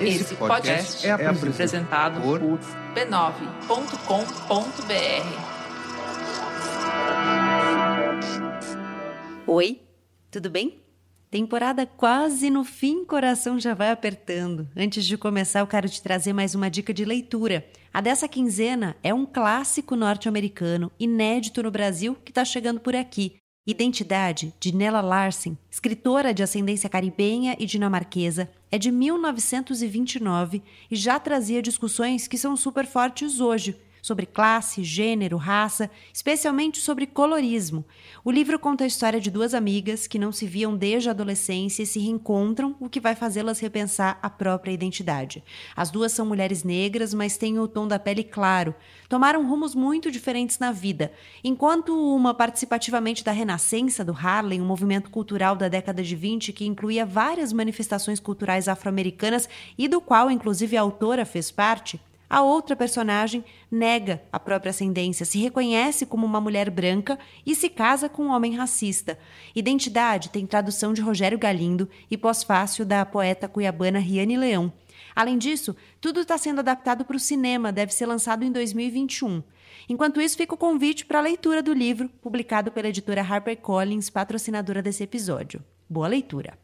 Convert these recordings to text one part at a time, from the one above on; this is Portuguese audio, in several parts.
Esse podcast é apresentado por b9.com.br. Oi, tudo bem? Temporada quase no fim, coração já vai apertando. Antes de começar, eu quero te trazer mais uma dica de leitura. A dessa quinzena é um clássico norte-americano, inédito no Brasil, que está chegando por aqui. Identidade, de Nella Larsen, escritora de ascendência caribenha e dinamarquesa, é de 1929 e já trazia discussões que são super fortes hoje sobre classe, gênero, raça, especialmente sobre colorismo. O livro conta a história de duas amigas que não se viam desde a adolescência e se reencontram, o que vai fazê-las repensar a própria identidade. As duas são mulheres negras, mas têm o tom da pele claro. Tomaram rumos muito diferentes na vida. Enquanto uma participativamente da Renascença do Harlem, um movimento cultural da década de 20 que incluía várias manifestações culturais afro-americanas e do qual, inclusive, a autora fez parte, a outra personagem nega a própria ascendência, se reconhece como uma mulher branca e se casa com um homem racista. Identidade tem tradução de Rogério Galindo e pós-fácil da poeta cuiabana Riane Leão. Além disso, tudo está sendo adaptado para o cinema, deve ser lançado em 2021. Enquanto isso, fica o convite para a leitura do livro, publicado pela editora HarperCollins, patrocinadora desse episódio. Boa leitura!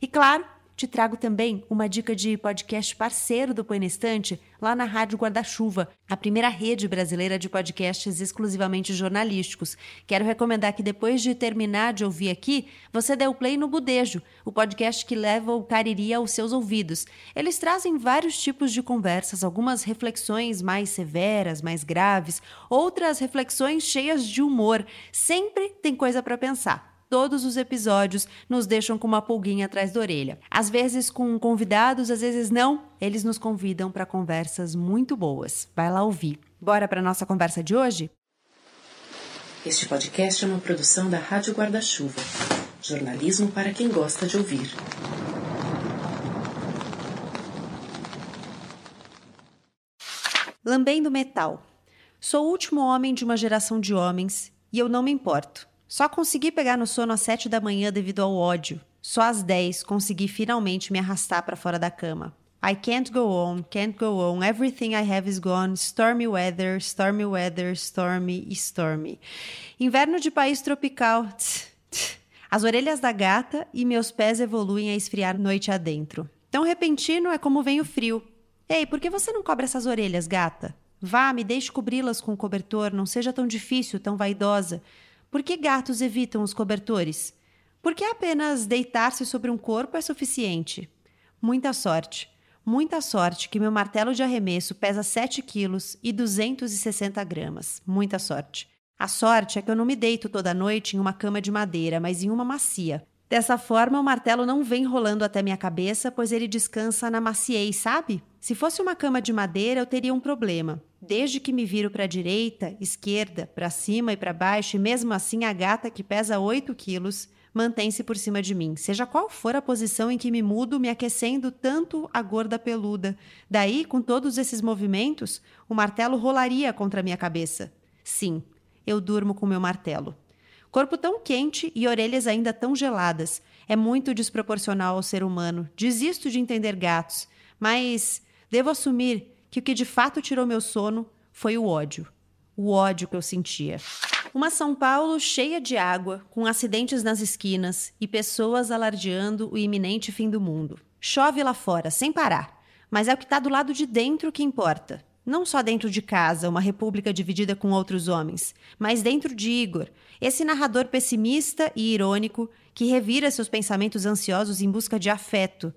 E claro, te trago também uma dica de podcast parceiro do Põe na Estante, lá na Rádio Guarda-Chuva, a primeira rede brasileira de podcasts exclusivamente jornalísticos. Quero recomendar que depois de terminar de ouvir aqui, você dê o play no Budejo, o podcast que leva o Cariri aos seus ouvidos. Eles trazem vários tipos de conversas, algumas reflexões mais severas, mais graves, outras reflexões cheias de humor. Sempre tem coisa para pensar todos os episódios nos deixam com uma pulguinha atrás da orelha. Às vezes com convidados, às vezes não. Eles nos convidam para conversas muito boas. Vai lá ouvir. Bora para nossa conversa de hoje? Este podcast é uma produção da Rádio Guarda-Chuva. Jornalismo para quem gosta de ouvir. Lambendo metal. Sou o último homem de uma geração de homens e eu não me importo. Só consegui pegar no sono às sete da manhã devido ao ódio. Só às dez consegui finalmente me arrastar para fora da cama. I can't go on, can't go on, everything I have is gone, stormy weather, stormy weather, stormy, stormy. Inverno de país tropical. As orelhas da gata e meus pés evoluem a esfriar noite adentro. Tão repentino é como vem o frio. Ei, por que você não cobre essas orelhas, gata? Vá, me deixe cobri-las com o cobertor, não seja tão difícil, tão vaidosa. Por que gatos evitam os cobertores? Por que apenas deitar-se sobre um corpo é suficiente? Muita sorte. Muita sorte que meu martelo de arremesso pesa 7 quilos e 260 gramas. Muita sorte. A sorte é que eu não me deito toda noite em uma cama de madeira, mas em uma macia. Dessa forma, o martelo não vem rolando até minha cabeça, pois ele descansa na maciez, sabe? Se fosse uma cama de madeira, eu teria um problema. Desde que me viro para a direita, esquerda, para cima e para baixo, e mesmo assim a gata, que pesa 8 quilos, mantém-se por cima de mim, seja qual for a posição em que me mudo, me aquecendo tanto a gorda peluda. Daí, com todos esses movimentos, o martelo rolaria contra minha cabeça. Sim, eu durmo com meu martelo. Corpo tão quente e orelhas ainda tão geladas. É muito desproporcional ao ser humano. Desisto de entender gatos, mas devo assumir que o que de fato tirou meu sono foi o ódio. O ódio que eu sentia. Uma São Paulo cheia de água, com acidentes nas esquinas e pessoas alardeando o iminente fim do mundo. Chove lá fora, sem parar. Mas é o que está do lado de dentro que importa. Não só dentro de casa, uma república dividida com outros homens, mas dentro de Igor, esse narrador pessimista e irônico que revira seus pensamentos ansiosos em busca de afeto.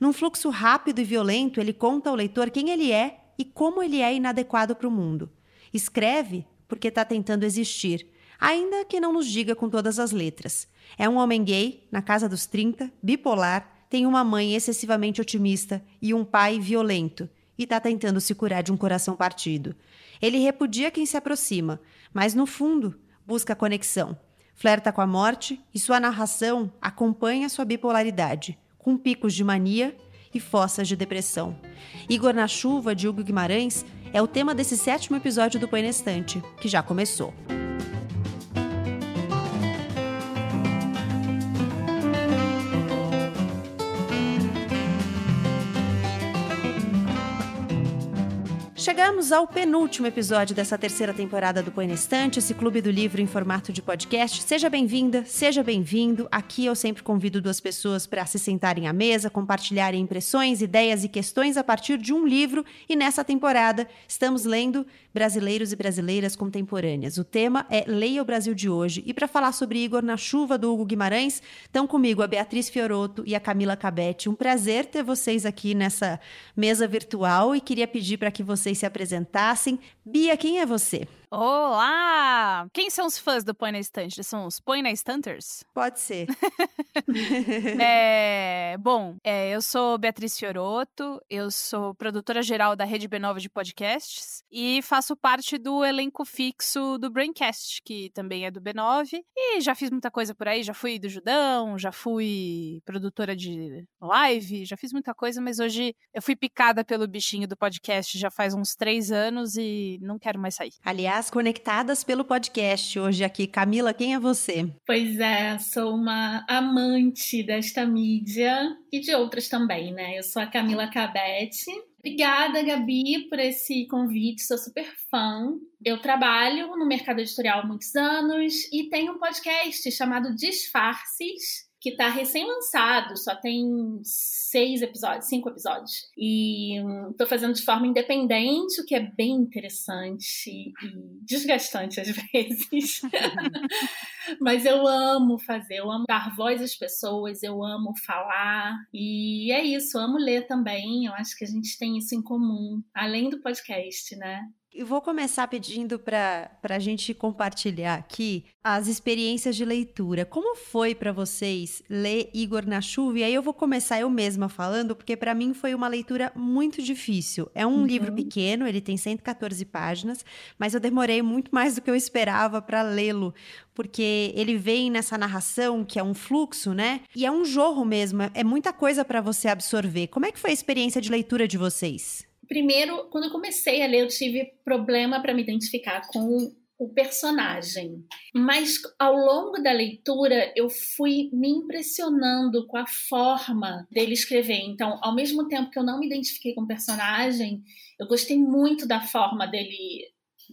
Num fluxo rápido e violento, ele conta ao leitor quem ele é e como ele é inadequado para o mundo. Escreve porque está tentando existir, ainda que não nos diga com todas as letras. É um homem gay, na casa dos 30, bipolar, tem uma mãe excessivamente otimista e um pai violento e está tentando se curar de um coração partido. Ele repudia quem se aproxima, mas no fundo busca conexão. Flerta com a morte e sua narração acompanha sua bipolaridade, com picos de mania e fossas de depressão. Igor na Chuva, de Hugo Guimarães, é o tema desse sétimo episódio do Põe que já começou. Chegamos ao penúltimo episódio dessa terceira temporada do Põe na Estante, esse clube do livro em formato de podcast. Seja bem-vinda, seja bem-vindo. Aqui eu sempre convido duas pessoas para se sentarem à mesa, compartilharem impressões, ideias e questões a partir de um livro. E nessa temporada estamos lendo Brasileiros e Brasileiras Contemporâneas. O tema é Leia o Brasil de hoje. E para falar sobre Igor na Chuva, do Hugo Guimarães, estão comigo a Beatriz Fioroto e a Camila Cabete. Um prazer ter vocês aqui nessa mesa virtual e queria pedir para que vocês vocês se apresentassem. Bia, quem é você? Olá! Quem são os fãs do Põe na Estante? São os Põe na Estanters? Pode ser. é, bom, é, eu sou Beatriz Fioroto, eu sou produtora geral da Rede B9 de podcasts e faço parte do elenco fixo do Braincast, que também é do B9. E já fiz muita coisa por aí, já fui do Judão, já fui produtora de live, já fiz muita coisa, mas hoje eu fui picada pelo bichinho do podcast já faz uns três anos e não quero mais sair. Aliás, Aliás, conectadas pelo podcast hoje aqui. Camila, quem é você? Pois é, sou uma amante desta mídia e de outras também, né? Eu sou a Camila Cabete. Obrigada, Gabi, por esse convite. Sou super fã. Eu trabalho no mercado editorial há muitos anos e tenho um podcast chamado Disfarces, que está recém-lançado, só tem seis episódios, cinco episódios. E estou hum, fazendo de forma independente, o que é bem interessante e desgastante às vezes. Mas eu amo fazer, eu amo dar voz às pessoas, eu amo falar. E é isso, eu amo ler também. Eu acho que a gente tem isso em comum, além do podcast, né? Eu vou começar pedindo para a gente compartilhar aqui as experiências de leitura. Como foi para vocês ler Igor na chuva? E aí eu vou começar eu mesma falando, porque para mim foi uma leitura muito difícil. É um uhum. livro pequeno, ele tem 114 páginas, mas eu demorei muito mais do que eu esperava para lê-lo, porque ele vem nessa narração que é um fluxo, né? E é um jorro mesmo, é muita coisa para você absorver. Como é que foi a experiência de leitura de vocês? Primeiro, quando eu comecei a ler, eu tive problema para me identificar com o personagem. Mas ao longo da leitura, eu fui me impressionando com a forma dele escrever. Então, ao mesmo tempo que eu não me identifiquei com o personagem, eu gostei muito da forma dele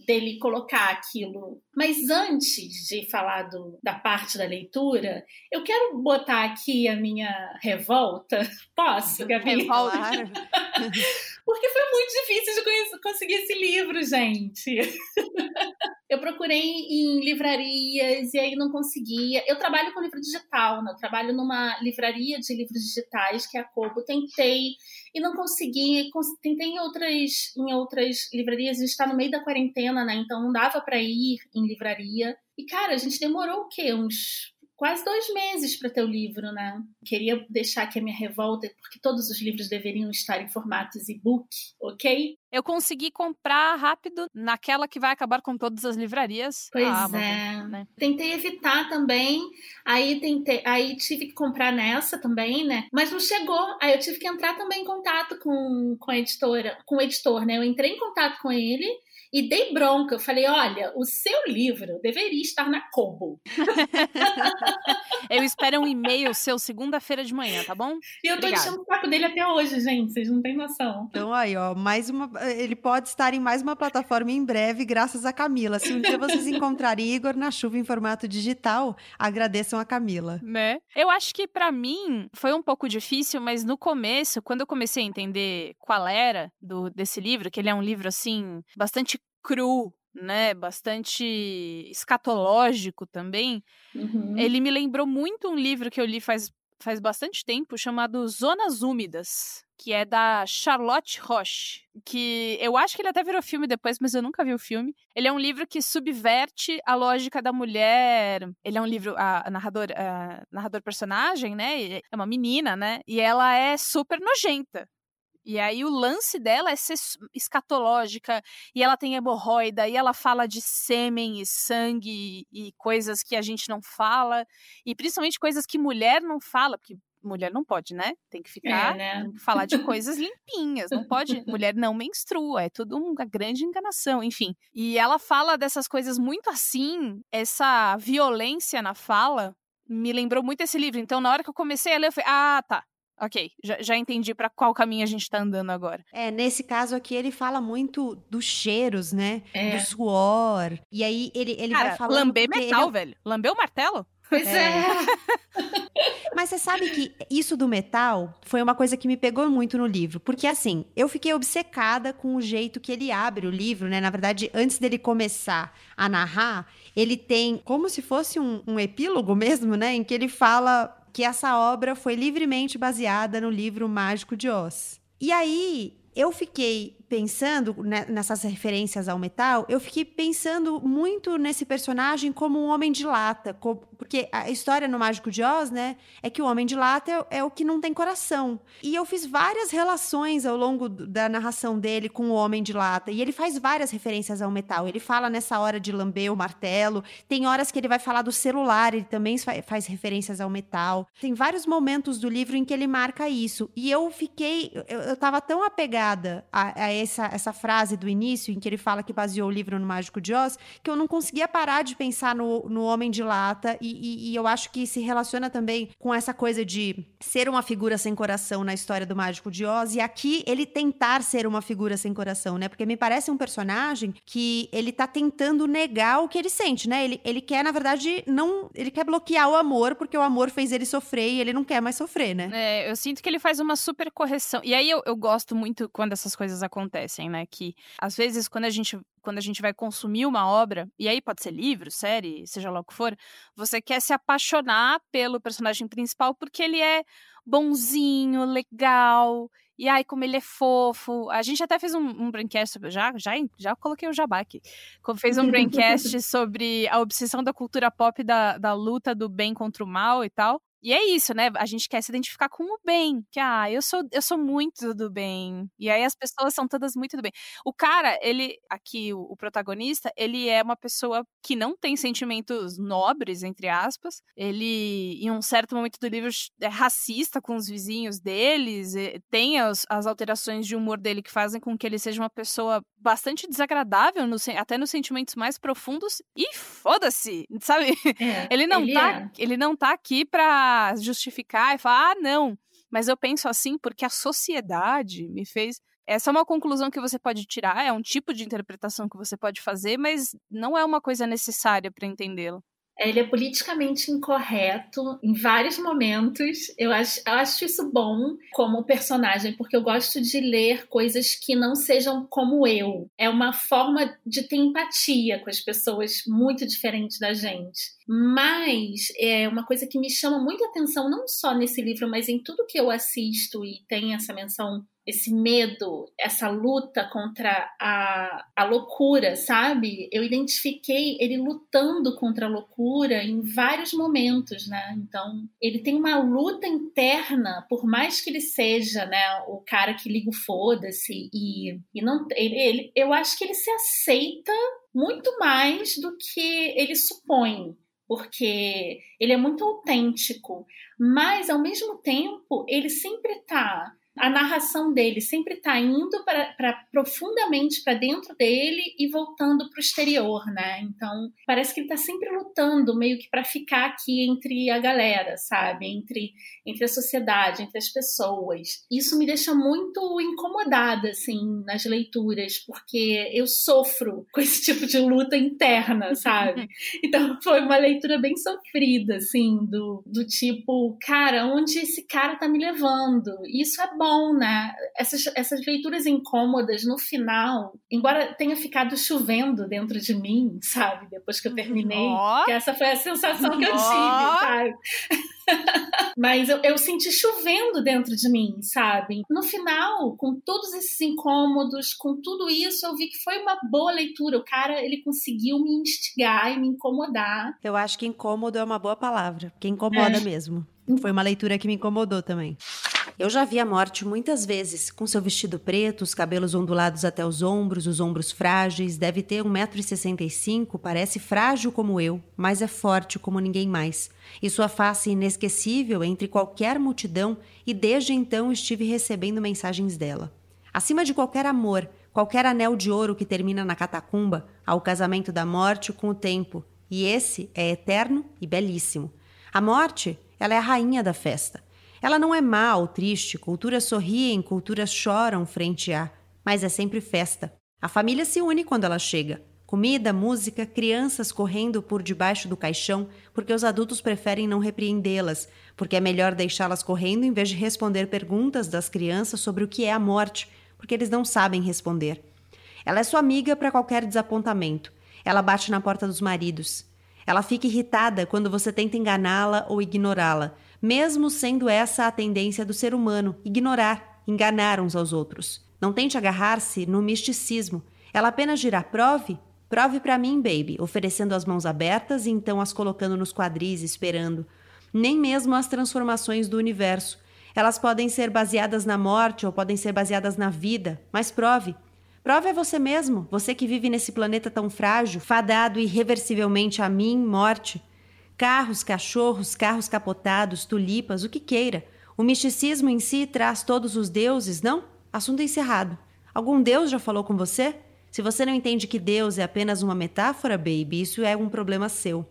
dele colocar aquilo. Mas antes de falar do, da parte da leitura, eu quero botar aqui a minha revolta. Posso, Gabi? Revolta. Porque foi muito difícil de conseguir esse livro, gente. eu procurei em livrarias e aí não conseguia. Eu trabalho com livro digital, né? Eu trabalho numa livraria de livros digitais, que é a Kobo. Tentei e não consegui. Tentei em outras, em outras livrarias, a gente está no meio da quarentena, né? Então não dava para ir em livraria. E, cara, a gente demorou o quê? Uns quase dois meses para ter o livro, né? Queria deixar aqui a minha revolta, porque todos os livros deveriam estar em formatos e-book, ok? Eu consegui comprar rápido naquela que vai acabar com todas as livrarias. Pois Amazon, é. Né? Tentei evitar também, aí tentei, aí tive que comprar nessa também, né? Mas não chegou. Aí eu tive que entrar também em contato com, com a editora, com o editor, né? Eu entrei em contato com ele e dei bronca. Eu falei: olha, o seu livro deveria estar na Kobo. eu espero um e-mail seu segunda-feira de manhã, tá bom? E eu tô Obrigada. enchendo o saco dele até hoje, gente. Vocês não têm noção. Então, aí, ó, mais uma. Ele pode estar em mais uma plataforma em breve, graças a Camila. Se um dia vocês encontrarem Igor na chuva em formato digital, agradeçam a Camila. Né? Eu acho que para mim foi um pouco difícil, mas no começo, quando eu comecei a entender qual era do, desse livro, que ele é um livro assim, bastante cru, né, bastante escatológico também, uhum. ele me lembrou muito um livro que eu li faz, faz bastante tempo, chamado Zonas Úmidas, que é da Charlotte Roche, que eu acho que ele até virou filme depois, mas eu nunca vi o filme. Ele é um livro que subverte a lógica da mulher. Ele é um livro, a, a narrador, a narrador personagem, né, é uma menina, né, e ela é super nojenta. E aí o lance dela é ser escatológica, e ela tem hemorroida, e ela fala de sêmen e sangue e coisas que a gente não fala, e principalmente coisas que mulher não fala, porque mulher não pode, né? Tem que ficar, é, né? falar de coisas limpinhas, não pode, mulher não menstrua, é tudo uma grande enganação, enfim. E ela fala dessas coisas muito assim, essa violência na fala me lembrou muito esse livro. Então, na hora que eu comecei a ler, eu falei, ah, tá, Ok, já, já entendi para qual caminho a gente tá andando agora. É, nesse caso aqui ele fala muito dos cheiros, né? É. Do suor. E aí ele, ele Cara, vai falando. Lamber metal, ele... velho. Lamber o martelo? Pois é. é. Mas você sabe que isso do metal foi uma coisa que me pegou muito no livro. Porque, assim, eu fiquei obcecada com o jeito que ele abre o livro, né? Na verdade, antes dele começar a narrar, ele tem como se fosse um, um epílogo mesmo, né? Em que ele fala que essa obra foi livremente baseada no livro Mágico de Oz. E aí, eu fiquei pensando né, nessas referências ao metal, eu fiquei pensando muito nesse personagem como um homem de lata, porque a história no Mágico de Oz, né, é que o homem de lata é, é o que não tem coração. E eu fiz várias relações ao longo da narração dele com o homem de lata, e ele faz várias referências ao metal. Ele fala nessa hora de lamber o martelo, tem horas que ele vai falar do celular, ele também faz referências ao metal. Tem vários momentos do livro em que ele marca isso. E eu fiquei, eu, eu tava tão apegada a, a essa, essa frase do início, em que ele fala que baseou o livro no Mágico de Oz, que eu não conseguia parar de pensar no, no Homem de Lata, e, e, e eu acho que se relaciona também com essa coisa de ser uma figura sem coração na história do Mágico de Oz, e aqui ele tentar ser uma figura sem coração, né? Porque me parece um personagem que ele tá tentando negar o que ele sente, né? Ele, ele quer, na verdade, não. Ele quer bloquear o amor, porque o amor fez ele sofrer e ele não quer mais sofrer, né? É, eu sinto que ele faz uma super correção. E aí eu, eu gosto muito quando essas coisas acontecem acontecem, né? Que às vezes quando a gente quando a gente vai consumir uma obra, e aí pode ser livro, série, seja lá o que for, você quer se apaixonar pelo personagem principal porque ele é bonzinho, legal, e ai, como ele é fofo. A gente até fez um, um braincast, já, já, já coloquei o jabá aqui. Fez um braincast sobre a obsessão da cultura pop da, da luta do bem contra o mal e tal. E é isso, né? A gente quer se identificar com o bem. Que, ah, eu sou, eu sou muito do bem. E aí as pessoas são todas muito do bem. O cara, ele, aqui, o, o protagonista, ele é uma pessoa que não tem sentimentos nobres, entre aspas. Ele, em um certo momento do livro, é racista com os vizinhos deles. Tem as, as alterações de humor dele que fazem com que ele seja uma pessoa bastante desagradável, no, até nos sentimentos mais profundos. E foda-se, sabe? É, ele, não ele, tá, é. ele não tá aqui pra justificar e falar, ah, não, mas eu penso assim porque a sociedade me fez. Essa é uma conclusão que você pode tirar, é um tipo de interpretação que você pode fazer, mas não é uma coisa necessária para entendê-lo. Ele é politicamente incorreto em vários momentos. Eu acho, eu acho isso bom como personagem, porque eu gosto de ler coisas que não sejam como eu. É uma forma de ter empatia com as pessoas muito diferentes da gente. Mas é uma coisa que me chama muita atenção, não só nesse livro, mas em tudo que eu assisto e tem essa menção esse medo, essa luta contra a, a loucura, sabe? Eu identifiquei ele lutando contra a loucura em vários momentos, né? Então, ele tem uma luta interna, por mais que ele seja, né, o cara que liga o foda-se e, e não ele, ele, eu acho que ele se aceita muito mais do que ele supõe, porque ele é muito autêntico, mas ao mesmo tempo ele sempre tá a narração dele sempre está indo para profundamente para dentro dele e voltando para o exterior, né? Então parece que ele está sempre lutando meio que para ficar aqui entre a galera, sabe? Entre entre a sociedade, entre as pessoas. Isso me deixa muito incomodada assim nas leituras, porque eu sofro com esse tipo de luta interna, sabe? Então foi uma leitura bem sofrida, assim, do, do tipo, cara, onde esse cara tá me levando? Isso é bom bom, né? Essas, essas leituras incômodas no final, embora tenha ficado chovendo dentro de mim, sabe? Depois que eu terminei, oh. que essa foi a sensação que eu tive, sabe? Mas eu, eu senti chovendo dentro de mim, sabe? No final, com todos esses incômodos, com tudo isso, eu vi que foi uma boa leitura. O cara, ele conseguiu me instigar e me incomodar. Eu acho que incômodo é uma boa palavra, que incomoda é. mesmo. Foi uma leitura que me incomodou também. Eu já vi a morte muitas vezes, com seu vestido preto, os cabelos ondulados até os ombros, os ombros frágeis, deve ter 1,65m, parece frágil como eu, mas é forte como ninguém mais. E sua face inesquecível entre qualquer multidão, e desde então estive recebendo mensagens dela. Acima de qualquer amor, qualquer anel de ouro que termina na catacumba, há o casamento da morte com o tempo, e esse é eterno e belíssimo. A morte ela é a rainha da festa. Ela não é má ou triste, culturas sorriem, culturas choram frente a, mas é sempre festa. A família se une quando ela chega. Comida, música, crianças correndo por debaixo do caixão, porque os adultos preferem não repreendê-las, porque é melhor deixá-las correndo em vez de responder perguntas das crianças sobre o que é a morte, porque eles não sabem responder. Ela é sua amiga para qualquer desapontamento. Ela bate na porta dos maridos. Ela fica irritada quando você tenta enganá-la ou ignorá-la, mesmo sendo essa a tendência do ser humano, ignorar, enganar uns aos outros. Não tente agarrar-se no misticismo. Ela apenas dirá: prove, prove para mim, baby, oferecendo as mãos abertas e então as colocando nos quadris, esperando. Nem mesmo as transformações do universo. Elas podem ser baseadas na morte ou podem ser baseadas na vida, mas prove. Prove a você mesmo, você que vive nesse planeta tão frágil, fadado irreversivelmente a mim, morte. Carros, cachorros, carros capotados, tulipas, o que queira. O misticismo em si traz todos os deuses, não? Assunto encerrado. Algum deus já falou com você? Se você não entende que Deus é apenas uma metáfora, baby, isso é um problema seu.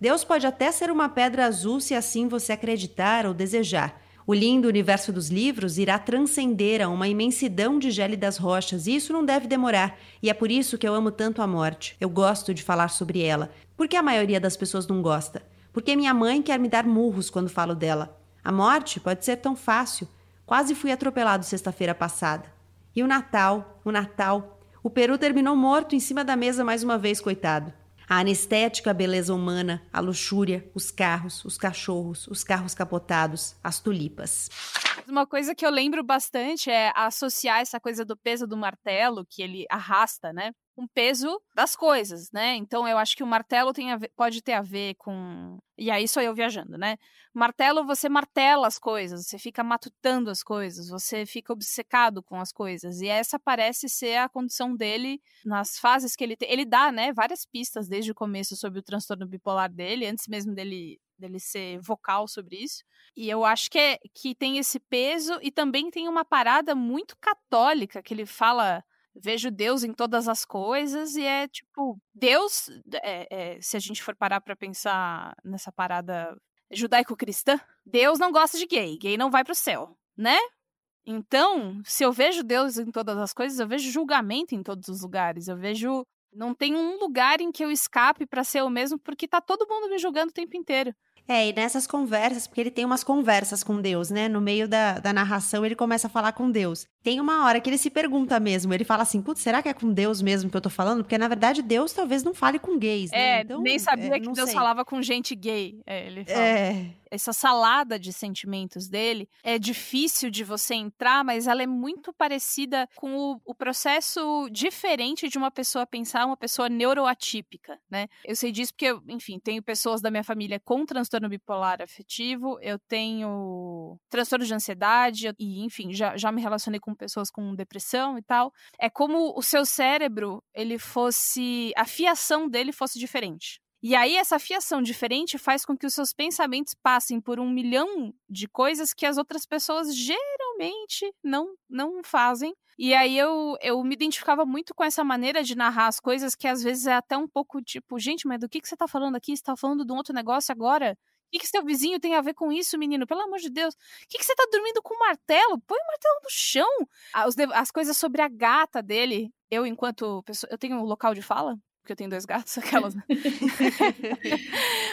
Deus pode até ser uma pedra azul se assim você acreditar ou desejar. O lindo universo dos livros irá transcender a uma imensidão de gélidas rochas, e isso não deve demorar. E é por isso que eu amo tanto a morte. Eu gosto de falar sobre ela. Por que a maioria das pessoas não gosta? Porque minha mãe quer me dar murros quando falo dela. A morte pode ser tão fácil. Quase fui atropelado sexta-feira passada. E o Natal, o Natal. O peru terminou morto em cima da mesa mais uma vez, coitado a anestética beleza humana, a luxúria, os carros, os cachorros, os carros capotados, as tulipas. Uma coisa que eu lembro bastante é associar essa coisa do peso do martelo que ele arrasta, né? Um peso das coisas, né? Então eu acho que o martelo tem ver, pode ter a ver com. E aí sou eu viajando, né? Martelo, você martela as coisas, você fica matutando as coisas, você fica obcecado com as coisas. E essa parece ser a condição dele nas fases que ele tem. Ele dá, né, várias pistas desde o começo sobre o transtorno bipolar dele, antes mesmo dele dele ser vocal sobre isso. E eu acho que, é, que tem esse peso e também tem uma parada muito católica que ele fala vejo Deus em todas as coisas e é tipo Deus é, é, se a gente for parar para pensar nessa parada judaico-cristã Deus não gosta de gay gay não vai para o céu né? Então se eu vejo Deus em todas as coisas eu vejo julgamento em todos os lugares eu vejo não tem um lugar em que eu escape para ser o mesmo porque tá todo mundo me julgando o tempo inteiro é, e nessas conversas, porque ele tem umas conversas com Deus, né? No meio da, da narração, ele começa a falar com Deus. Tem uma hora que ele se pergunta mesmo, ele fala assim, putz, será que é com Deus mesmo que eu tô falando? Porque, na verdade, Deus talvez não fale com gays, né? É, então, nem sabia é, que Deus sei. falava com gente gay. É, ele fala. É, essa salada de sentimentos dele é difícil de você entrar, mas ela é muito parecida com o, o, processo diferente de uma pessoa pensar, uma pessoa neuroatípica, né? Eu sei disso porque, enfim, tenho pessoas da minha família com transtorno bipolar afetivo, eu tenho transtorno de ansiedade e, enfim, já, já me relacionei com pessoas com depressão e tal. É como o seu cérebro, ele fosse, a fiação dele fosse diferente. E aí, essa fiação diferente faz com que os seus pensamentos passem por um milhão de coisas que as outras pessoas geralmente não, não fazem. E aí eu, eu me identificava muito com essa maneira de narrar as coisas que às vezes é até um pouco tipo, gente, mas do que, que você tá falando aqui? Você tá falando de um outro negócio agora? O que, que seu vizinho tem a ver com isso, menino? Pelo amor de Deus. O que, que você tá dormindo com o martelo? Põe o martelo no chão. As, as coisas sobre a gata dele. Eu, enquanto pessoa. Eu tenho um local de fala? Porque eu tenho dois gatos, aquelas. Né?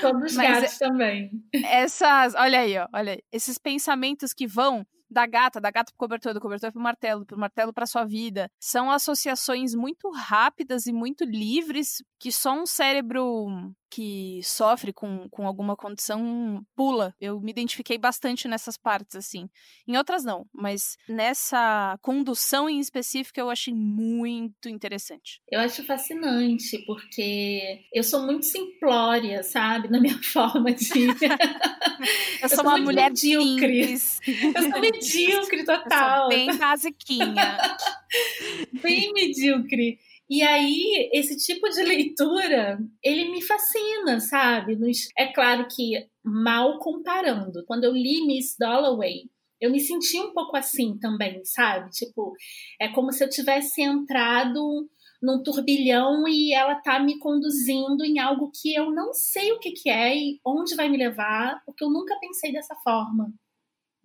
Todos os gatos também. Essas, olha aí, ó, olha aí, esses pensamentos que vão da gata, da gata pro cobertor, do cobertor pro martelo, pro martelo para sua vida. São associações muito rápidas e muito livres que só um cérebro que sofre com, com alguma condição pula. Eu me identifiquei bastante nessas partes, assim. Em outras não, mas nessa condução em específico eu achei muito interessante. Eu acho fascinante, porque eu sou muito simplória, sabe? Na minha forma de. eu, sou, uma mulher medíocre. eu sou medíocre total. Eu sou bem basiquinha. bem medíocre. E aí, esse tipo de leitura, ele me fascina, sabe? É claro que mal comparando. Quando eu li Miss Dalloway, eu me senti um pouco assim também, sabe? Tipo, é como se eu tivesse entrado num turbilhão e ela tá me conduzindo em algo que eu não sei o que, que é e onde vai me levar, porque eu nunca pensei dessa forma.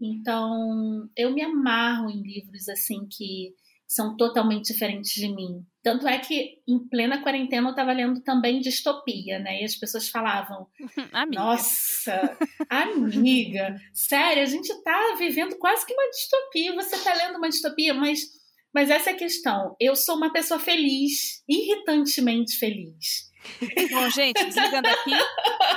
Então, eu me amarro em livros assim que são totalmente diferentes de mim. Tanto é que em plena quarentena eu estava lendo também distopia, né? E as pessoas falavam: amiga. Nossa, amiga, sério, a gente está vivendo quase que uma distopia. Você está lendo uma distopia, mas, mas essa é a questão. Eu sou uma pessoa feliz, irritantemente feliz. Bom, gente, desligando aqui.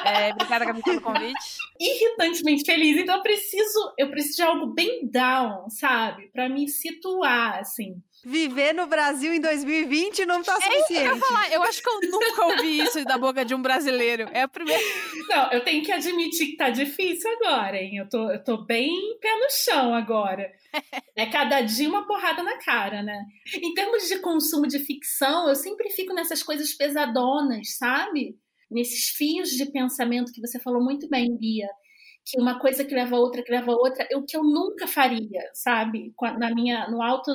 É, obrigada, Gabi, pelo convite. Irritantemente feliz. Então eu preciso, eu preciso de algo bem down, sabe? Para me situar, assim. Viver no Brasil em 2020 não tá suficiente. É eu, falar, eu acho que eu nunca ouvi isso da boca de um brasileiro. É a primeira. Não, eu tenho que admitir que tá difícil agora, hein? Eu tô, eu tô bem pé no chão agora. É cada dia uma porrada na cara, né? Em termos de consumo de ficção, eu sempre fico nessas coisas pesadonas, sabe? Nesses fios de pensamento que você falou muito bem, Bia que uma coisa que leva a outra, que leva a outra, o que eu nunca faria, sabe? Na minha, no alto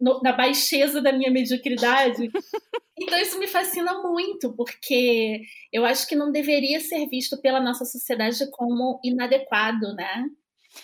no, na baixeza da minha mediocridade. Então isso me fascina muito, porque eu acho que não deveria ser visto pela nossa sociedade como inadequado, né?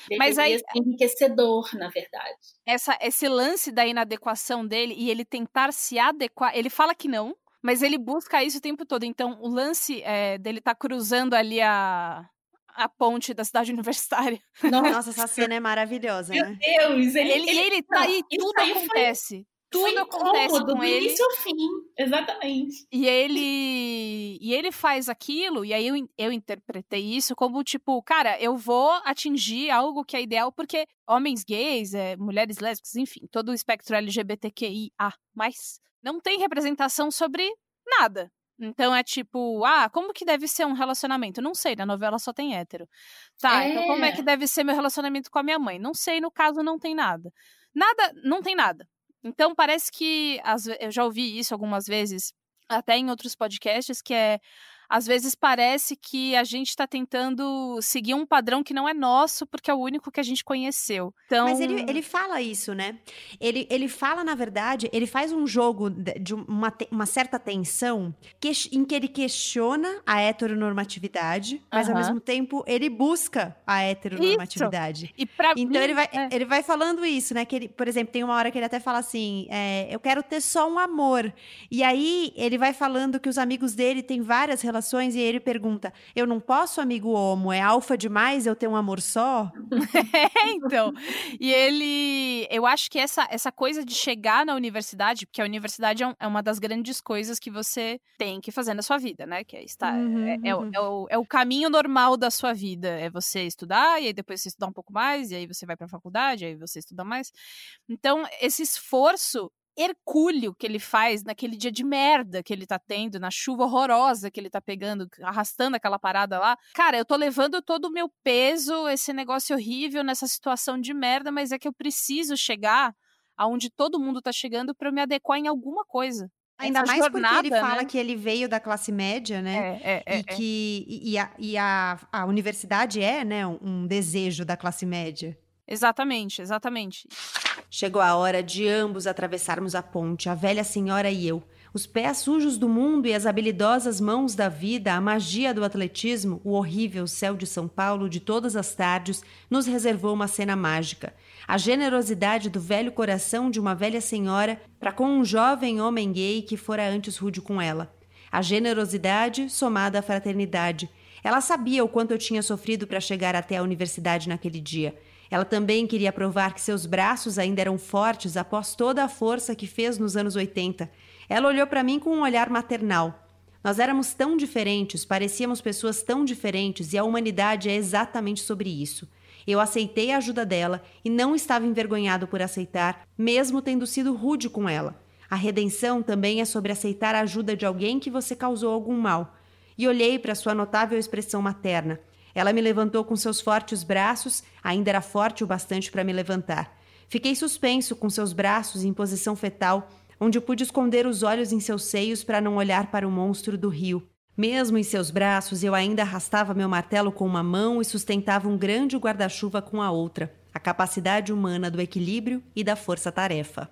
Deveria Mas aí, enriquecedor, na verdade. Essa, esse lance da inadequação dele e ele tentar se adequar, ele fala que não, mas ele busca isso o tempo todo. Então, o lance é, dele tá cruzando ali a, a ponte da cidade universitária. Nossa, essa cena é maravilhosa, Meu né? Deus, ele, ele, ele, ele tá aí, tudo acontece. Foi... Tudo acontece com do ele. início ao fim, exatamente. E ele e ele faz aquilo, e aí eu, eu interpretei isso como tipo, cara, eu vou atingir algo que é ideal, porque homens gays, é, mulheres lésbicas, enfim, todo o espectro LGBTQIA, não tem representação sobre nada. Então é tipo, ah, como que deve ser um relacionamento? Não sei, na novela só tem hétero. Tá, é. então como é que é. deve ser meu relacionamento com a minha mãe? Não sei, no caso não tem nada. Nada, não tem nada. Então parece que, eu já ouvi isso algumas vezes, até em outros podcasts, que é às vezes parece que a gente está tentando seguir um padrão que não é nosso, porque é o único que a gente conheceu. Então... Mas ele, ele fala isso, né? Ele, ele fala, na verdade, ele faz um jogo de uma, uma certa tensão que, em que ele questiona a heteronormatividade, mas ao mesmo tempo ele busca a heteronormatividade. E então mim, ele, vai, é. ele vai falando isso, né? Que ele, por exemplo, tem uma hora que ele até fala assim: é, eu quero ter só um amor. E aí ele vai falando que os amigos dele têm várias relações relações e ele pergunta: Eu não posso, amigo homo? É alfa demais eu ter um amor só? é, então. E ele. Eu acho que essa, essa coisa de chegar na universidade, porque a universidade é, um, é uma das grandes coisas que você tem que fazer na sua vida, né? Que é estar. Uhum, é, é, uhum. é, o, é o caminho normal da sua vida. É você estudar, e aí depois você estudar um pouco mais, e aí você vai pra faculdade, aí você estuda mais. Então, esse esforço hercúleo que ele faz naquele dia de merda que ele tá tendo, na chuva horrorosa que ele tá pegando, arrastando aquela parada lá. Cara, eu tô levando todo o meu peso, esse negócio horrível nessa situação de merda, mas é que eu preciso chegar aonde todo mundo tá chegando para eu me adequar em alguma coisa. Ainda Essa mais jornada, porque ele fala né? que ele veio da classe média, né? É, é, é, e que e, a, e a, a universidade é, né, um desejo da classe média. Exatamente, exatamente. Chegou a hora de ambos atravessarmos a ponte, a velha senhora e eu. Os pés sujos do mundo e as habilidosas mãos da vida, a magia do atletismo, o horrível céu de São Paulo de todas as tardes, nos reservou uma cena mágica. A generosidade do velho coração de uma velha senhora para com um jovem homem gay que fora antes rude com ela. A generosidade somada à fraternidade. Ela sabia o quanto eu tinha sofrido para chegar até a universidade naquele dia. Ela também queria provar que seus braços ainda eram fortes após toda a força que fez nos anos 80. Ela olhou para mim com um olhar maternal. Nós éramos tão diferentes, parecíamos pessoas tão diferentes, e a humanidade é exatamente sobre isso. Eu aceitei a ajuda dela e não estava envergonhado por aceitar, mesmo tendo sido rude com ela. A redenção também é sobre aceitar a ajuda de alguém que você causou algum mal. E olhei para sua notável expressão materna. Ela me levantou com seus fortes braços, ainda era forte o bastante para me levantar. Fiquei suspenso com seus braços em posição fetal, onde pude esconder os olhos em seus seios para não olhar para o monstro do rio. Mesmo em seus braços, eu ainda arrastava meu martelo com uma mão e sustentava um grande guarda-chuva com a outra. A capacidade humana do equilíbrio e da força-tarefa.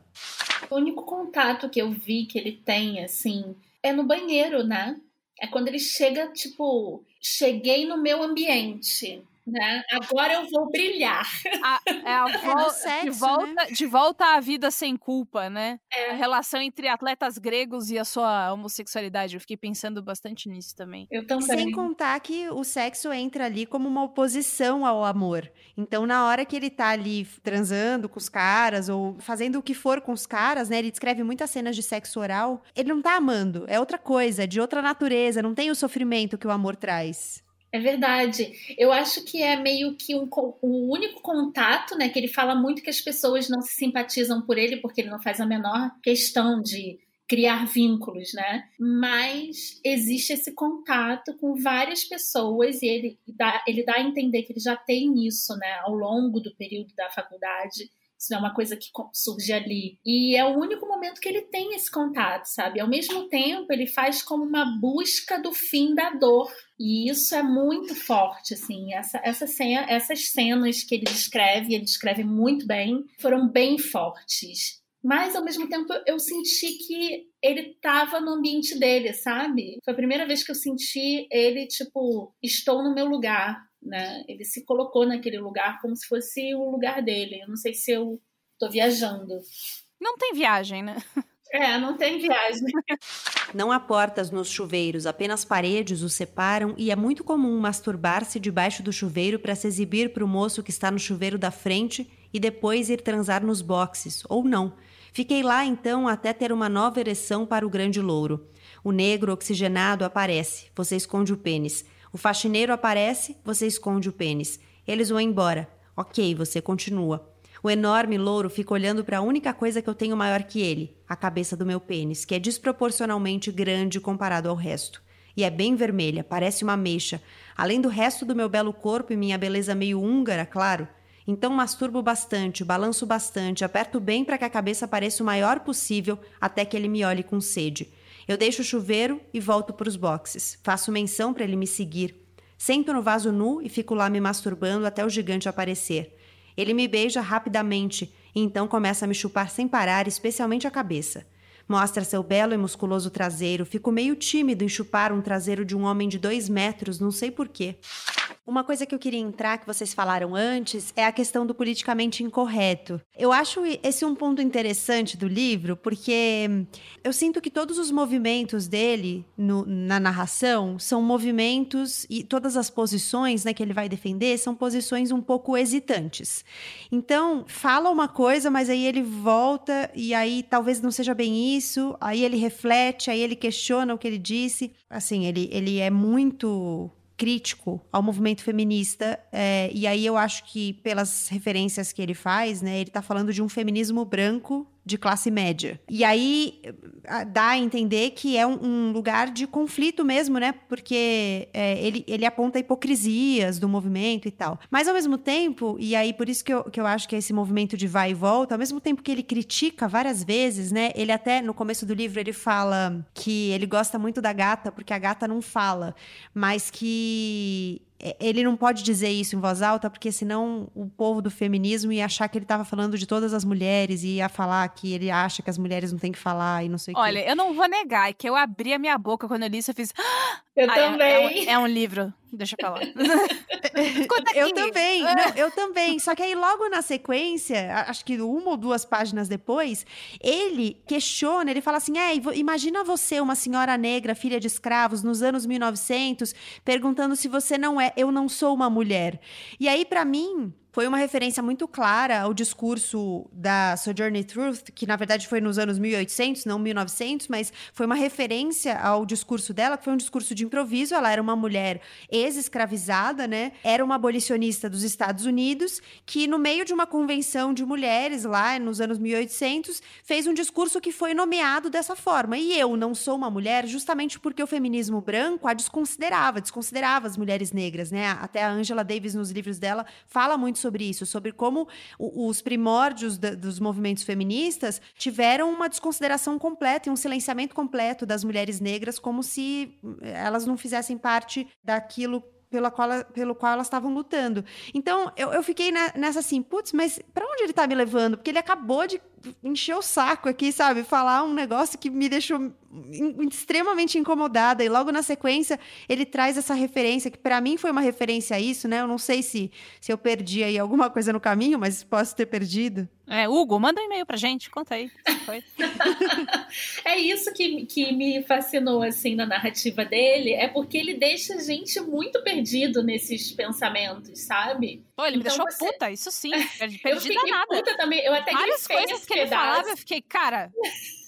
O único contato que eu vi que ele tem, assim, é no banheiro, né? É quando ele chega, tipo, cheguei no meu ambiente. Né? Agora eu vou brilhar. A, é a vo sexo, de, volta, né? de volta à vida sem culpa, né? É. A relação entre atletas gregos e a sua homossexualidade. Eu fiquei pensando bastante nisso também. Eu também. Sem contar que o sexo entra ali como uma oposição ao amor. Então, na hora que ele tá ali transando com os caras ou fazendo o que for com os caras, né? Ele descreve muitas cenas de sexo oral. Ele não tá amando, é outra coisa, é de outra natureza, não tem o sofrimento que o amor traz. É verdade. Eu acho que é meio que um, único contato, né? Que ele fala muito que as pessoas não se simpatizam por ele porque ele não faz a menor questão de criar vínculos, né? Mas existe esse contato com várias pessoas e ele dá, ele dá a entender que ele já tem isso, né? Ao longo do período da faculdade isso não é uma coisa que surge ali. E é o único momento que ele tem esse contato, sabe? Ao mesmo tempo, ele faz como uma busca do fim da dor. E isso é muito forte, assim. Essa, essa cena, essas cenas que ele descreve, ele descreve muito bem, foram bem fortes. Mas, ao mesmo tempo, eu senti que ele estava no ambiente dele, sabe? Foi a primeira vez que eu senti ele, tipo, estou no meu lugar né? Ele se colocou naquele lugar como se fosse o lugar dele. Eu não sei se eu tô viajando. Não tem viagem, né? É, não tem viagem. Não há portas nos chuveiros, apenas paredes os separam e é muito comum masturbar-se debaixo do chuveiro para se exibir para o moço que está no chuveiro da frente e depois ir transar nos boxes, ou não. Fiquei lá então até ter uma nova ereção para o grande louro. O negro oxigenado aparece, você esconde o pênis. O faxineiro aparece, você esconde o pênis. Eles vão embora. Ok, você continua. O enorme louro fica olhando para a única coisa que eu tenho maior que ele, a cabeça do meu pênis, que é desproporcionalmente grande comparado ao resto. E é bem vermelha, parece uma mecha, além do resto do meu belo corpo e minha beleza meio húngara, claro. Então masturbo bastante, balanço bastante, aperto bem para que a cabeça pareça o maior possível até que ele me olhe com sede. Eu deixo o chuveiro e volto para os boxes. Faço menção para ele me seguir. Sento no vaso nu e fico lá me masturbando até o gigante aparecer. Ele me beija rapidamente e então começa a me chupar sem parar, especialmente a cabeça. Mostra seu belo e musculoso traseiro. Fico meio tímido em chupar um traseiro de um homem de dois metros, não sei porquê. Uma coisa que eu queria entrar, que vocês falaram antes, é a questão do politicamente incorreto. Eu acho esse um ponto interessante do livro, porque eu sinto que todos os movimentos dele no, na narração são movimentos e todas as posições né, que ele vai defender são posições um pouco hesitantes. Então, fala uma coisa, mas aí ele volta e aí talvez não seja bem isso, aí ele reflete, aí ele questiona o que ele disse. Assim, ele, ele é muito crítico ao movimento feminista. É, e aí eu acho que, pelas referências que ele faz, né, ele está falando de um feminismo branco de classe média. E aí dá a entender que é um, um lugar de conflito mesmo, né? Porque é, ele, ele aponta hipocrisias do movimento e tal. Mas ao mesmo tempo, e aí por isso que eu, que eu acho que é esse movimento de vai e volta, ao mesmo tempo que ele critica várias vezes, né? Ele até, no começo do livro, ele fala que ele gosta muito da gata porque a gata não fala, mas que ele não pode dizer isso em voz alta, porque senão o povo do feminismo ia achar que ele estava falando de todas as mulheres e ia falar que ele acha que as mulheres não têm que falar e não sei o quê. Olha, eu não vou negar que eu abri a minha boca quando eu li isso, eu fiz. Eu ah, também. É, é, um, é, um, livro. Deixa eu falar. eu também. Não, eu também. Só que aí, logo na sequência, acho que uma ou duas páginas depois, ele questiona, ele fala assim: é, imagina você, uma senhora negra, filha de escravos, nos anos 1900, perguntando se você não é, eu não sou uma mulher. E aí, para mim, foi uma referência muito clara ao discurso da Sojourner Truth, que na verdade foi nos anos 1800, não 1900, mas foi uma referência ao discurso dela, que foi um discurso de improviso. Ela era uma mulher ex-escravizada, né? Era uma abolicionista dos Estados Unidos, que no meio de uma convenção de mulheres lá nos anos 1800, fez um discurso que foi nomeado dessa forma. E eu não sou uma mulher justamente porque o feminismo branco a desconsiderava, desconsiderava as mulheres negras, né? Até a Angela Davis nos livros dela fala muito sobre isso, sobre como os primórdios dos movimentos feministas tiveram uma desconsideração completa e um silenciamento completo das mulheres negras, como se elas não fizessem parte daquilo pela qual, pelo qual elas estavam lutando. Então, eu, eu fiquei na, nessa assim, putz, mas para onde ele tá me levando? Porque ele acabou de encher o saco aqui, sabe? Falar um negócio que me deixou extremamente incomodada. E logo na sequência, ele traz essa referência, que para mim foi uma referência a isso, né? Eu não sei se, se eu perdi aí alguma coisa no caminho, mas posso ter perdido. É, Hugo, manda um e-mail pra gente, conta aí. é isso que, que me fascinou, assim, na narrativa dele, é porque ele deixa a gente muito perdido nesses pensamentos, sabe? Pô, ele então, me deixou você... puta, isso sim, perdida eu fiquei nada. puta também, eu até Várias coisas que ele falava, eu fiquei, cara,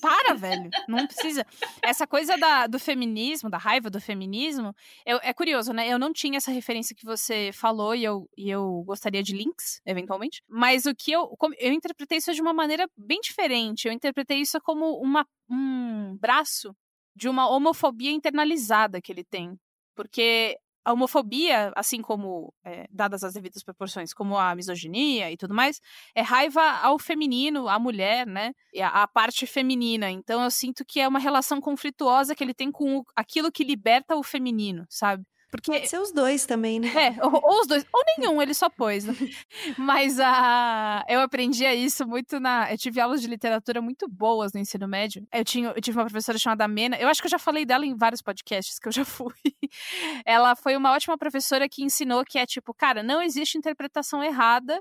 para, velho. Não precisa. Essa coisa da, do feminismo, da raiva do feminismo, eu, é curioso, né? Eu não tinha essa referência que você falou e eu, e eu gostaria de links, eventualmente. Mas o que eu. Eu interpretei isso de uma maneira bem diferente. Eu interpretei isso como uma, um braço de uma homofobia internalizada que ele tem. Porque a homofobia, assim como, é, dadas as devidas proporções, como a misoginia e tudo mais, é raiva ao feminino, à mulher, né? A, a, parte feminina. Então eu sinto que é uma relação conflituosa que ele tem com o, aquilo que liberta o feminino, sabe? Porque... Pode ser os dois também, né? É, ou, ou os dois, ou nenhum, ele só pôs. Né? Mas a, eu aprendia isso muito na. Eu tive aulas de literatura muito boas no ensino médio. Eu, tinha, eu tive uma professora chamada Mena, eu acho que eu já falei dela em vários podcasts que eu já fui. Ela foi uma ótima professora que ensinou que é tipo, cara, não existe interpretação errada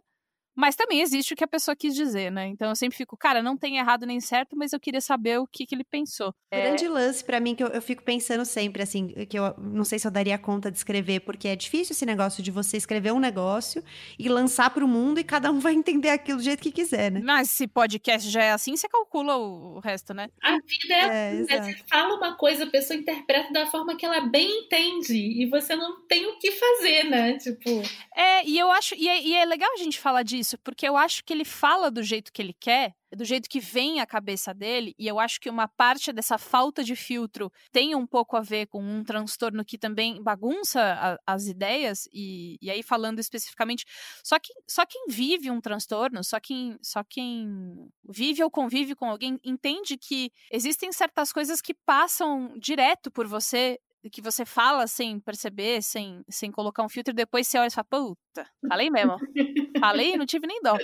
mas também existe o que a pessoa quis dizer, né? Então eu sempre fico, cara, não tem errado nem certo, mas eu queria saber o que, que ele pensou. O grande é... lance para mim que eu, eu, fico pensando sempre, assim, que eu não sei se eu daria conta de escrever, porque é difícil esse negócio de você escrever um negócio e lançar para o mundo e cada um vai entender aquilo do jeito que quiser, né? Mas se podcast já é assim, você calcula o, o resto, né? A vida é, é assim, né? Você fala uma coisa, a pessoa interpreta da forma que ela bem entende e você não tem o que fazer, né? Tipo. É, e eu acho. E é, e é legal a gente falar disso isso, porque eu acho que ele fala do jeito que ele quer, do jeito que vem a cabeça dele, e eu acho que uma parte dessa falta de filtro tem um pouco a ver com um transtorno que também bagunça a, as ideias, e, e aí falando especificamente, só, que, só quem vive um transtorno, só quem, só quem vive ou convive com alguém, entende que existem certas coisas que passam direto por você que você fala sem perceber, sem, sem colocar um filtro, depois você olha e fala, puta, falei mesmo. falei não tive nem dó.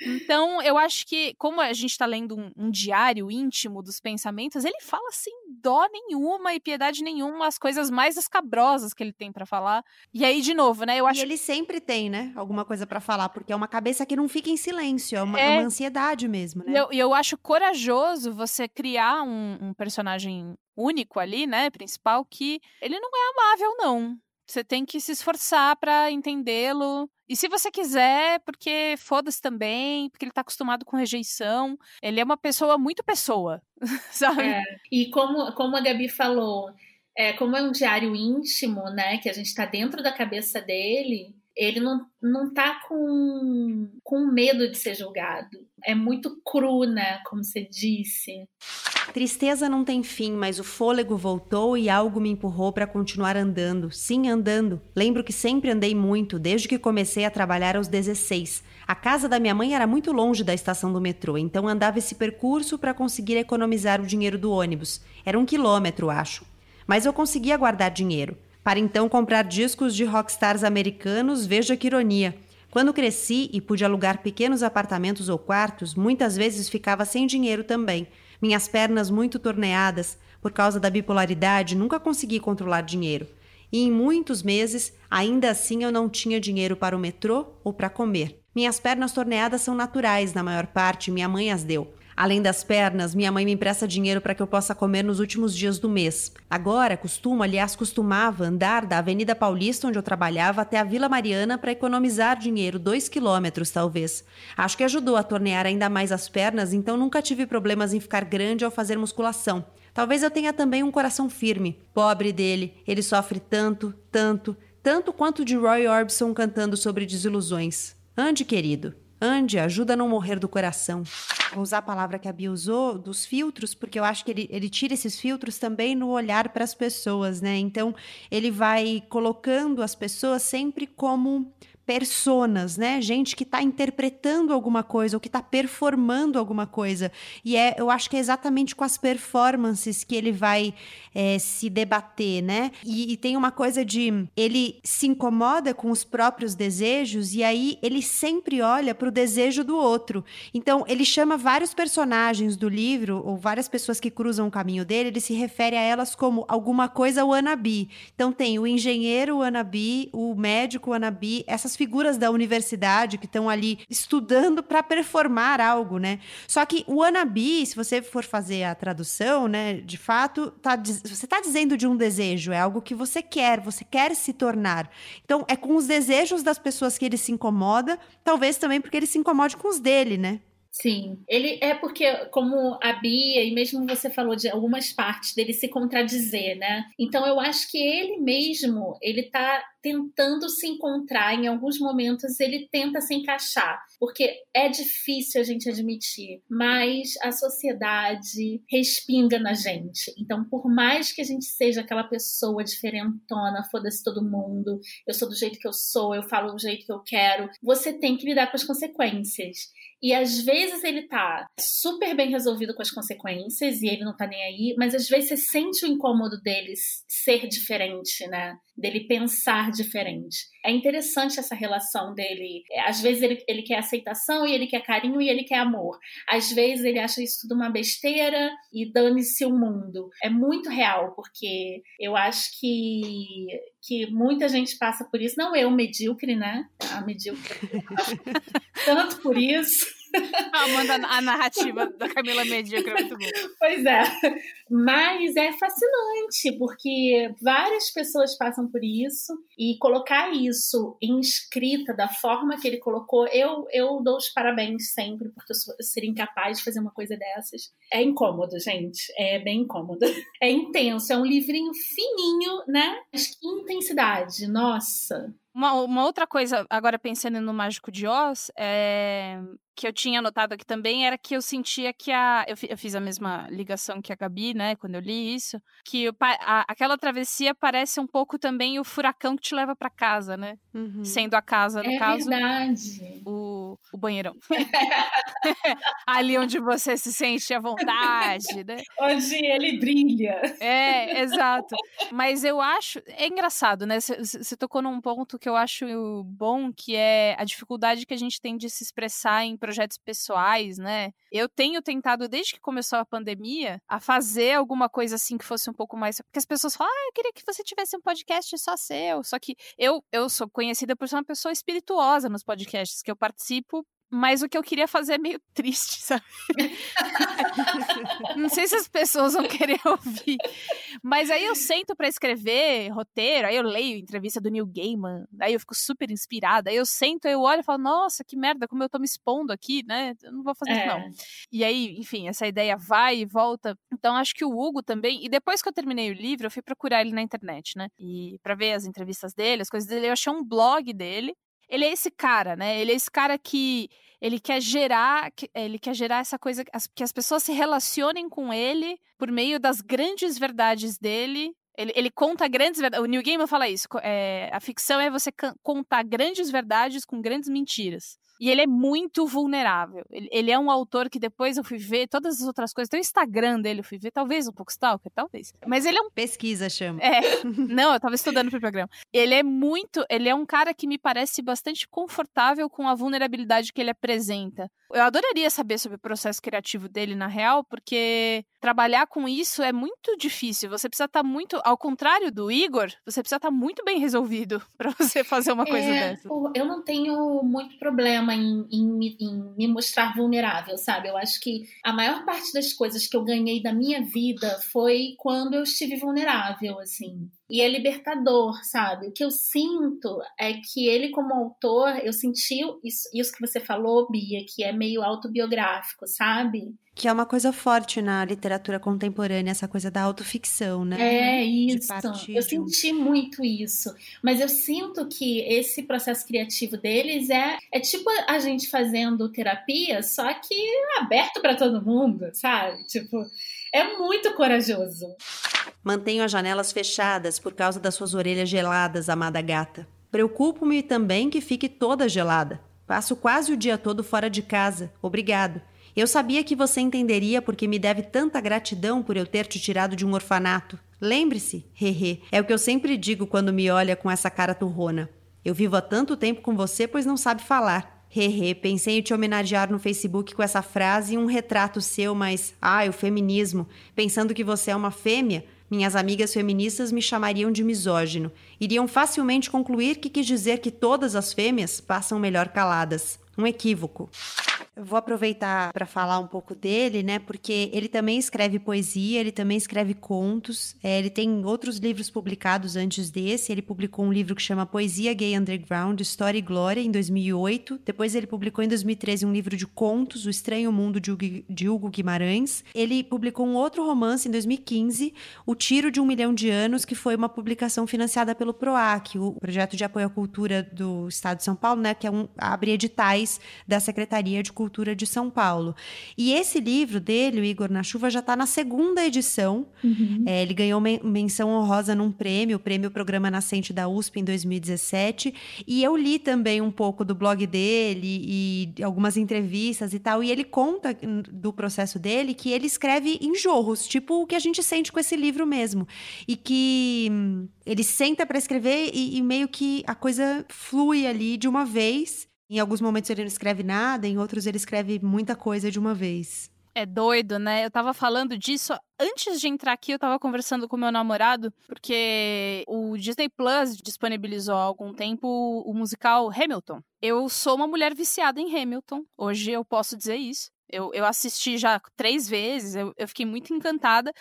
Então, eu acho que, como a gente está lendo um, um, diário íntimo dos pensamentos, ele fala sem dó nenhuma e piedade nenhuma as coisas mais escabrosas que ele tem para falar. E aí, de novo, né? Eu acho. E ele sempre tem, né? Alguma coisa para falar, porque é uma cabeça que não fica em silêncio, é uma, é... uma ansiedade mesmo, né? E eu, eu acho corajoso você criar um, um personagem único ali, né, principal, que ele não é amável, não. Você tem que se esforçar para entendê-lo. E se você quiser, porque foda-se também, porque ele tá acostumado com rejeição. Ele é uma pessoa muito pessoa, sabe? É. E como, como a Gabi falou, é, como é um diário íntimo, né, que a gente tá dentro da cabeça dele, ele não, não tá com, com medo de ser julgado. É muito cru, né? Como você disse. Tristeza não tem fim, mas o fôlego voltou e algo me empurrou para continuar andando. Sim, andando. Lembro que sempre andei muito, desde que comecei a trabalhar aos 16. A casa da minha mãe era muito longe da estação do metrô, então andava esse percurso para conseguir economizar o dinheiro do ônibus. Era um quilômetro, acho. Mas eu conseguia guardar dinheiro para então comprar discos de rockstars americanos, veja que ironia. Quando cresci e pude alugar pequenos apartamentos ou quartos, muitas vezes ficava sem dinheiro também. Minhas pernas muito torneadas, por causa da bipolaridade, nunca consegui controlar dinheiro. E em muitos meses, ainda assim eu não tinha dinheiro para o metrô ou para comer. Minhas pernas torneadas são naturais, na maior parte, minha mãe as deu. Além das pernas, minha mãe me empresta dinheiro para que eu possa comer nos últimos dias do mês. Agora, costumo, aliás, costumava andar da Avenida Paulista, onde eu trabalhava, até a Vila Mariana para economizar dinheiro, dois quilômetros talvez. Acho que ajudou a tornear ainda mais as pernas, então nunca tive problemas em ficar grande ao fazer musculação. Talvez eu tenha também um coração firme. Pobre dele, ele sofre tanto, tanto, tanto quanto de Roy Orbison cantando sobre desilusões. Ande, querido. Ande, ajuda a não morrer do coração. Vou usar a palavra que a Bia usou, dos filtros, porque eu acho que ele, ele tira esses filtros também no olhar para as pessoas, né? Então, ele vai colocando as pessoas sempre como personas, né? Gente que está interpretando alguma coisa ou que está performando alguma coisa. E é, eu acho que é exatamente com as performances que ele vai é, se debater, né? E, e, tem uma coisa de ele se incomoda com os próprios desejos e aí ele sempre olha para o desejo do outro. Então ele chama vários personagens do livro ou várias pessoas que cruzam o caminho dele, ele se refere a elas como alguma coisa wannabe. Então tem o engenheiro wannabe, o médico wannabe, essas figuras da universidade que estão ali estudando para performar algo, né? Só que o wannabe, se você for fazer a tradução, né, de fato, tá, você está dizendo de um desejo, é algo que você quer, você quer se tornar. Então, é com os desejos das pessoas que ele se incomoda, talvez também porque ele se incomode com os dele, né? Sim, ele é porque, como a Bia, e mesmo você falou de algumas partes dele se contradizer, né? Então eu acho que ele mesmo, ele tá tentando se encontrar, em alguns momentos ele tenta se encaixar, porque é difícil a gente admitir, mas a sociedade respinga na gente. Então, por mais que a gente seja aquela pessoa diferentona, foda-se todo mundo, eu sou do jeito que eu sou, eu falo do jeito que eu quero, você tem que lidar com as consequências. E às vezes ele tá super bem resolvido com as consequências e ele não tá nem aí, mas às vezes você sente o incômodo dele ser diferente, né? Dele pensar diferente. É interessante essa relação dele. Às vezes ele, ele quer aceitação e ele quer carinho e ele quer amor. Às vezes ele acha isso tudo uma besteira e dane-se o mundo. É muito real, porque eu acho que, que muita gente passa por isso. Não eu, medíocre, né? A medíocre. Tanto por isso. Amanda, a narrativa da Camila Medíocre é muito boa. Pois é. Mas é fascinante, porque várias pessoas passam por isso e colocar isso em escrita da forma que ele colocou, eu, eu dou os parabéns sempre, porque eu seria incapaz de fazer uma coisa dessas. É incômodo, gente. É bem incômodo. É intenso, é um livrinho fininho, né? Mas que intensidade, nossa. Uma, uma, outra coisa, agora pensando no Mágico de Oz, é, que eu tinha notado aqui também era que eu sentia que a. Eu, eu, fiz a mesma ligação que a Gabi, né, quando eu li isso, que a, aquela travessia parece um pouco também o furacão que te leva para casa, né? Uhum. Sendo a casa, no é caso. Verdade. O, o banheirão. Ali onde você se sente à vontade, né? Onde ele brilha. É, exato. Mas eu acho. É engraçado, né? Você tocou num ponto que eu acho bom, que é a dificuldade que a gente tem de se expressar em projetos pessoais, né? Eu tenho tentado, desde que começou a pandemia, a fazer alguma coisa assim que fosse um pouco mais. Porque as pessoas falam, ah, eu queria que você tivesse um podcast só seu. Só que eu, eu sou conhecida por ser uma pessoa espirituosa nos podcasts que eu participo mas o que eu queria fazer é meio triste, sabe? não sei se as pessoas vão querer ouvir. Mas aí eu sento para escrever roteiro, aí eu leio entrevista do Neil Gaiman, aí eu fico super inspirada. Aí eu sento, eu olho e falo, nossa, que merda, como eu tô me expondo aqui, né? Eu não vou fazer é. isso, não. É. E aí, enfim, essa ideia vai e volta. Então acho que o Hugo também. E depois que eu terminei o livro, eu fui procurar ele na internet, né? E para ver as entrevistas dele, as coisas dele, eu achei um blog dele ele é esse cara, né? Ele é esse cara que ele quer gerar, ele quer gerar essa coisa que as pessoas se relacionem com ele por meio das grandes verdades dele. Ele, ele conta grandes verdades. O New Gaiman fala isso. É, a ficção é você contar grandes verdades com grandes mentiras. E ele é muito vulnerável. Ele, ele, é um autor que depois eu fui ver todas as outras coisas. Tem o Instagram dele, eu fui ver, talvez um pouco stalker, talvez. Mas ele é um. Pesquisa, chama. É. Não, eu tava estudando pro programa. Ele é muito. Ele é um cara que me parece bastante confortável com a vulnerabilidade que ele apresenta. Eu adoraria saber sobre o processo criativo dele, na real, porque trabalhar com isso é muito difícil. Você precisa estar tá muito. Ao contrário do Igor, você precisa estar tá muito bem resolvido para você fazer uma coisa é, dessa. Eu não tenho muito problema em, em, em, me mostrar vulnerável, sabe? Eu acho que a maior parte das coisas que eu ganhei da minha vida foi quando eu estive vulnerável, assim. E é libertador, sabe? O que eu sinto é que ele, como autor, eu senti isso, isso que você falou, Bia, que é meio autobiográfico, sabe? Que é uma coisa forte na literatura contemporânea, essa coisa da autoficção, né? É isso. Eu senti muito isso. Mas eu sinto que esse processo criativo deles é, é tipo a gente fazendo terapia, só que aberto para todo mundo, sabe? Tipo, é muito corajoso. Mantenho as janelas fechadas por causa das suas orelhas geladas, amada gata. Preocupo-me também que fique toda gelada. Passo quase o dia todo fora de casa. Obrigado. Eu sabia que você entenderia porque me deve tanta gratidão por eu ter te tirado de um orfanato. Lembre-se, hehe, é o que eu sempre digo quando me olha com essa cara turrona. Eu vivo há tanto tempo com você, pois não sabe falar. Hehe, pensei em te homenagear no Facebook com essa frase e um retrato seu, mas. Ai, o feminismo. Pensando que você é uma fêmea, minhas amigas feministas me chamariam de misógino. Iriam facilmente concluir que quis dizer que todas as fêmeas passam melhor caladas. Um equívoco. Eu vou aproveitar para falar um pouco dele, né? Porque ele também escreve poesia, ele também escreve contos. É, ele tem outros livros publicados antes desse. Ele publicou um livro que chama Poesia Gay Underground, História e Glória, em 2008. Depois ele publicou em 2013 um livro de contos, O Estranho Mundo de Hugo Guimarães. Ele publicou um outro romance em 2015, O Tiro de um Milhão de Anos, que foi uma publicação financiada pelo PROAC, o projeto de apoio à cultura do Estado de São Paulo, né? Que é um, abre editais da Secretaria de Cultura de São Paulo. E esse livro dele, o Igor na Chuva, já está na segunda edição. Uhum. É, ele ganhou menção honrosa num prêmio, o prêmio Programa Nascente da USP em 2017. E eu li também um pouco do blog dele e algumas entrevistas e tal. E ele conta do processo dele que ele escreve em jorros, tipo o que a gente sente com esse livro mesmo. E que hum, ele senta para escrever e, e meio que a coisa flui ali de uma vez. Em alguns momentos ele não escreve nada, em outros ele escreve muita coisa de uma vez. É doido, né? Eu tava falando disso antes de entrar aqui, eu tava conversando com meu namorado, porque o Disney Plus disponibilizou há algum tempo o musical Hamilton. Eu sou uma mulher viciada em Hamilton, hoje eu posso dizer isso. Eu, eu assisti já três vezes, eu, eu fiquei muito encantada.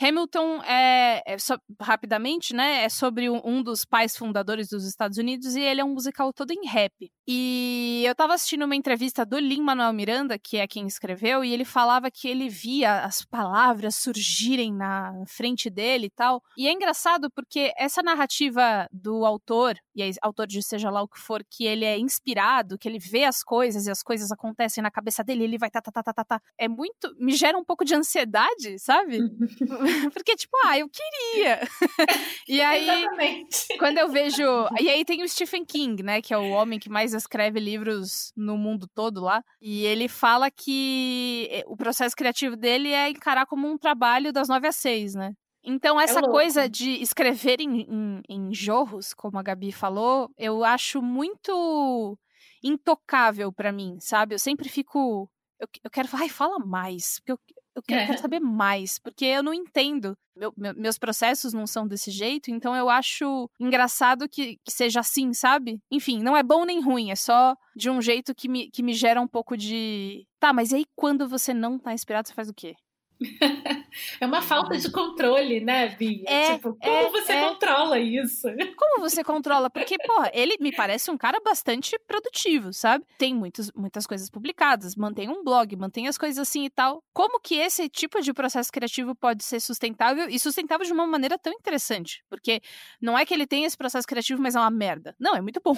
Hamilton é, é so, rapidamente, né? É sobre um, um, dos pais fundadores dos Estados Unidos e ele é um musical todo em rap. E eu tava assistindo uma entrevista do Lin Manuel Miranda, que é quem escreveu, e ele falava que ele via as palavras surgirem na frente dele e tal. E é engraçado porque essa narrativa do autor, e é autor de seja lá o que for, que ele é inspirado, que ele vê as coisas e as coisas acontecem na cabeça dele, ele vai tá, tá, tá, tá, tá, tá. É muito. Me gera um pouco de ansiedade, sabe? Porque, tipo, ah, eu queria. e aí. Exatamente. Quando eu vejo. E aí tem o Stephen King, né? Que é o homem que mais escreve livros no mundo todo lá. E ele fala que eh, o processo criativo dele é encarar como um trabalho das nove às seis, né? Então, é essa é coisa de escrever em, em, em jorros, como a Gabi falou, eu acho muito intocável para mim, sabe? Eu sempre fico eu, eu quero falar, ai, fala mais, porque eu, eu quero, é. quero, saber mais, porque eu não entendo. Meu, meu, meus processos não são desse jeito, então eu acho engraçado que, que, seja assim, sabe? Enfim, não é bom nem ruim, é só de um jeito que me, que me gera um pouco de. Tá, mas e aí quando você não tá inspirado, você faz o quê? É uma falta de controle, né, Bia? É, tipo, como é, você é. controla isso? Como você controla? Porque, porra, ele me parece um cara bastante produtivo, sabe? Tem muitos, muitas coisas publicadas, mantém um blog, mantém as coisas assim e tal. Como que esse tipo de processo criativo pode ser sustentável e sustentável de uma maneira tão interessante? Porque não é que ele tem esse processo criativo, mas é uma merda. Não, é muito bom.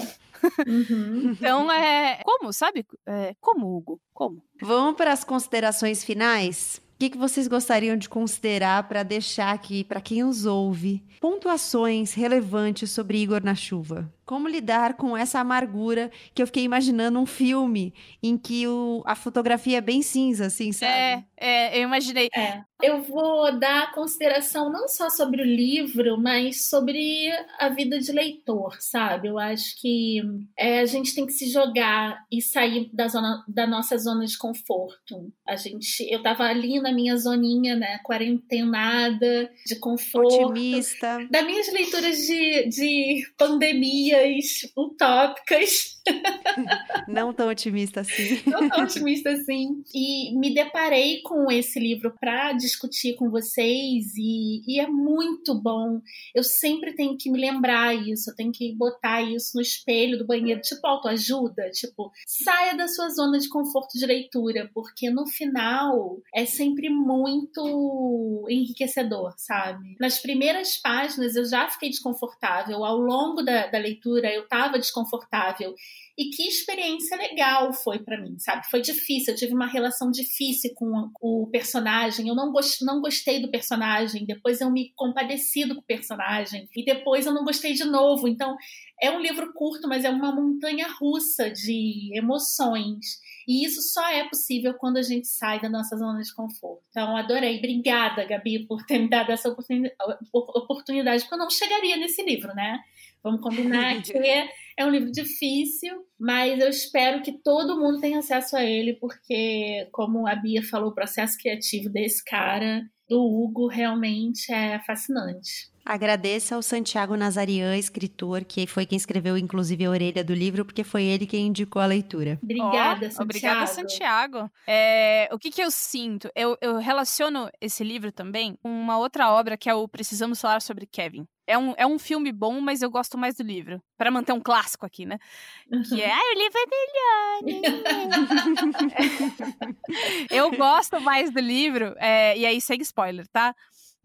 Uhum. então, é. Como, sabe? É, como, Hugo? Como? Vamos para as considerações finais? Que, que vocês gostariam de considerar para deixar aqui para quem os ouve? Pontuações relevantes sobre Igor na Chuva. Como lidar com essa amargura que eu fiquei imaginando um filme em que o, a fotografia é bem cinza, assim, sabe? É, é eu imaginei. É. Eu vou dar consideração não só sobre o livro, mas sobre a vida de leitor, sabe? Eu acho que é, a gente tem que se jogar e sair da, zona, da nossa zona de conforto. A gente, eu tava ali na minha zoninha, né, quarentenada, de conforto. Otimista. Das minhas leituras de, de pandemia utópicas. Não tão otimista assim. Não tão otimista assim. E me deparei com esse livro para discutir com vocês e, e, é muito bom. Eu sempre tenho que me lembrar isso, eu tenho que botar isso no espelho do banheiro, tipo autoajuda, tipo, saia da sua zona de conforto de leitura, porque no final é sempre muito enriquecedor, sabe? Nas primeiras páginas eu já fiquei desconfortável, ao longo da, da leitura eu estava desconfortável. E que experiência legal foi para mim, sabe? Foi difícil, eu tive uma relação difícil com o personagem. Eu não, gost, não gostei do personagem, depois eu me compadeci do personagem, e depois eu não gostei de novo. Então, é um livro curto, mas é uma montanha russa de emoções. E isso só é possível quando a gente sai da nossa zona de conforto. Então, adorei. Obrigada, Gabi, por ter me dado essa oportunidade, porque eu não chegaria nesse livro, né? Vamos combinar que é um livro difícil, mas eu espero que todo mundo tenha acesso a ele, porque, como a Bia falou, o processo criativo desse cara, do Hugo, realmente é fascinante. Agradeço ao Santiago Nazarian, escritor, que foi quem escreveu, inclusive, a orelha do livro, porque foi ele quem indicou a leitura. Obrigada, oh, Santiago. Obrigada, Santiago. É, o que, que eu sinto? Eu, eu relaciono esse livro também com uma outra obra que é o Precisamos Falar sobre Kevin. É um, é um filme bom, mas eu gosto mais do livro. para manter um clássico aqui, né? Que é, ah, o livro é melhor. eu gosto mais do livro, é, e aí segue spoiler, tá?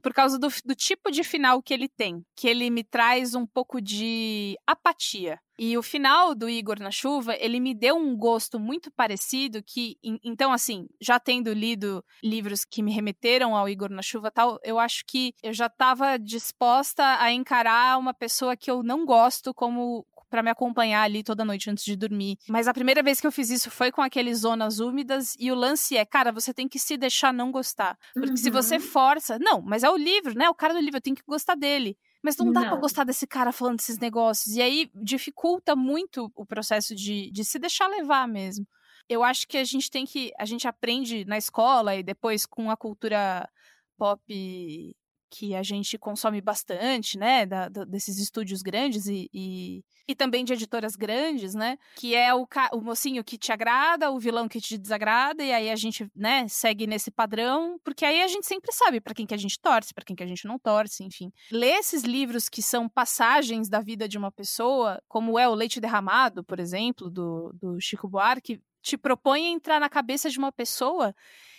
Por causa do, do, tipo de final que ele tem, que ele me traz um pouco de apatia. E o final do Igor na Chuva, ele me deu um gosto muito parecido que, então assim, já tendo lido livros que me remeteram ao Igor na Chuva tal, eu acho que eu já estava disposta a encarar uma pessoa que eu não gosto como para me acompanhar ali toda noite antes de dormir. Mas a primeira vez que eu fiz isso foi com aqueles zonas úmidas e o lance é, cara, você tem que se deixar não gostar. Porque uhum. se você uhum. força, não, mas é o livro, né? O cara do livro, eu tenho que gostar dele. Mas não dá para gostar desse cara falando desses negócios. E aí dificulta muito o processo de, de se deixar levar mesmo. Eu acho que a gente tem que. A gente aprende na escola e depois com a cultura pop que a gente consome bastante, né, da, da, desses estúdios grandes e, e, e, também de editoras grandes, né, que é o, o mocinho que te agrada, o vilão que te desagrada, e aí a gente, né, segue nesse padrão, porque aí a gente sempre sabe para quem que a gente torce, para quem que a gente não torce, enfim. Ler esses livros que são passagens da vida de uma pessoa, como é o Leite Derramado, por exemplo, do, do Chico Buarque, te propõe entrar na cabeça de uma pessoa,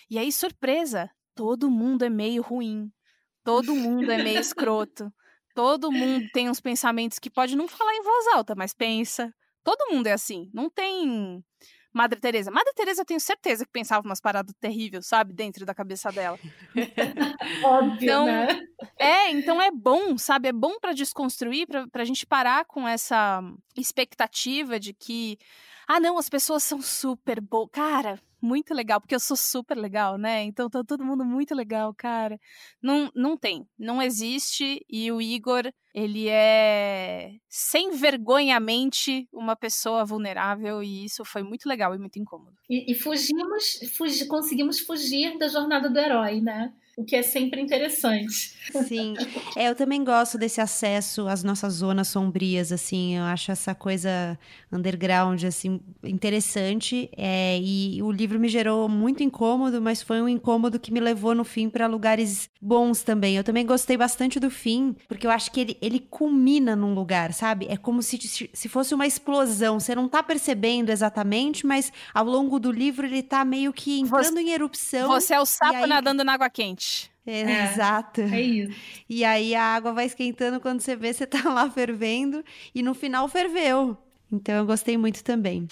e aí, surpresa, todo mundo é meio ruim Todo mundo é meio escroto. Todo mundo tem uns pensamentos que pode não falar em voz alta, mas pensa. Todo mundo é assim. Não tem Madre Teresa. Madre Teresa eu tenho certeza que pensava umas paradas terríveis, sabe, dentro da cabeça dela. Óbvio, então, né? É, então é bom, sabe? É bom para desconstruir, para pra gente parar com essa expectativa de que ah, não, as pessoas são super boas. Cara, muito legal, porque eu sou super legal, né? Então tá todo mundo muito legal, cara. Não, não tem, não existe. E o Igor, ele é sem vergonhamente uma pessoa vulnerável e isso foi muito legal e muito incômodo. E, e fugimos, fugi, conseguimos fugir da jornada do herói, né? O que é sempre interessante. Sim, é, eu também gosto desse acesso às nossas zonas sombrias, assim, eu acho essa coisa underground, assim, interessante, é, e o livro me gerou muito incômodo, mas foi um incômodo que me levou no fim para lugares bons também. Eu também gostei bastante do fim, porque eu acho que ele, ele culmina num lugar, sabe? É como se, se fosse uma explosão, você não tá percebendo exatamente, mas ao longo do livro ele tá meio que entrando você, em erupção. Você é o sapo aí... nadando na água quente. É, é, exato. É isso. E aí a água vai esquentando quando você vê, você tá lá fervendo e no final ferveu. Então eu gostei muito também.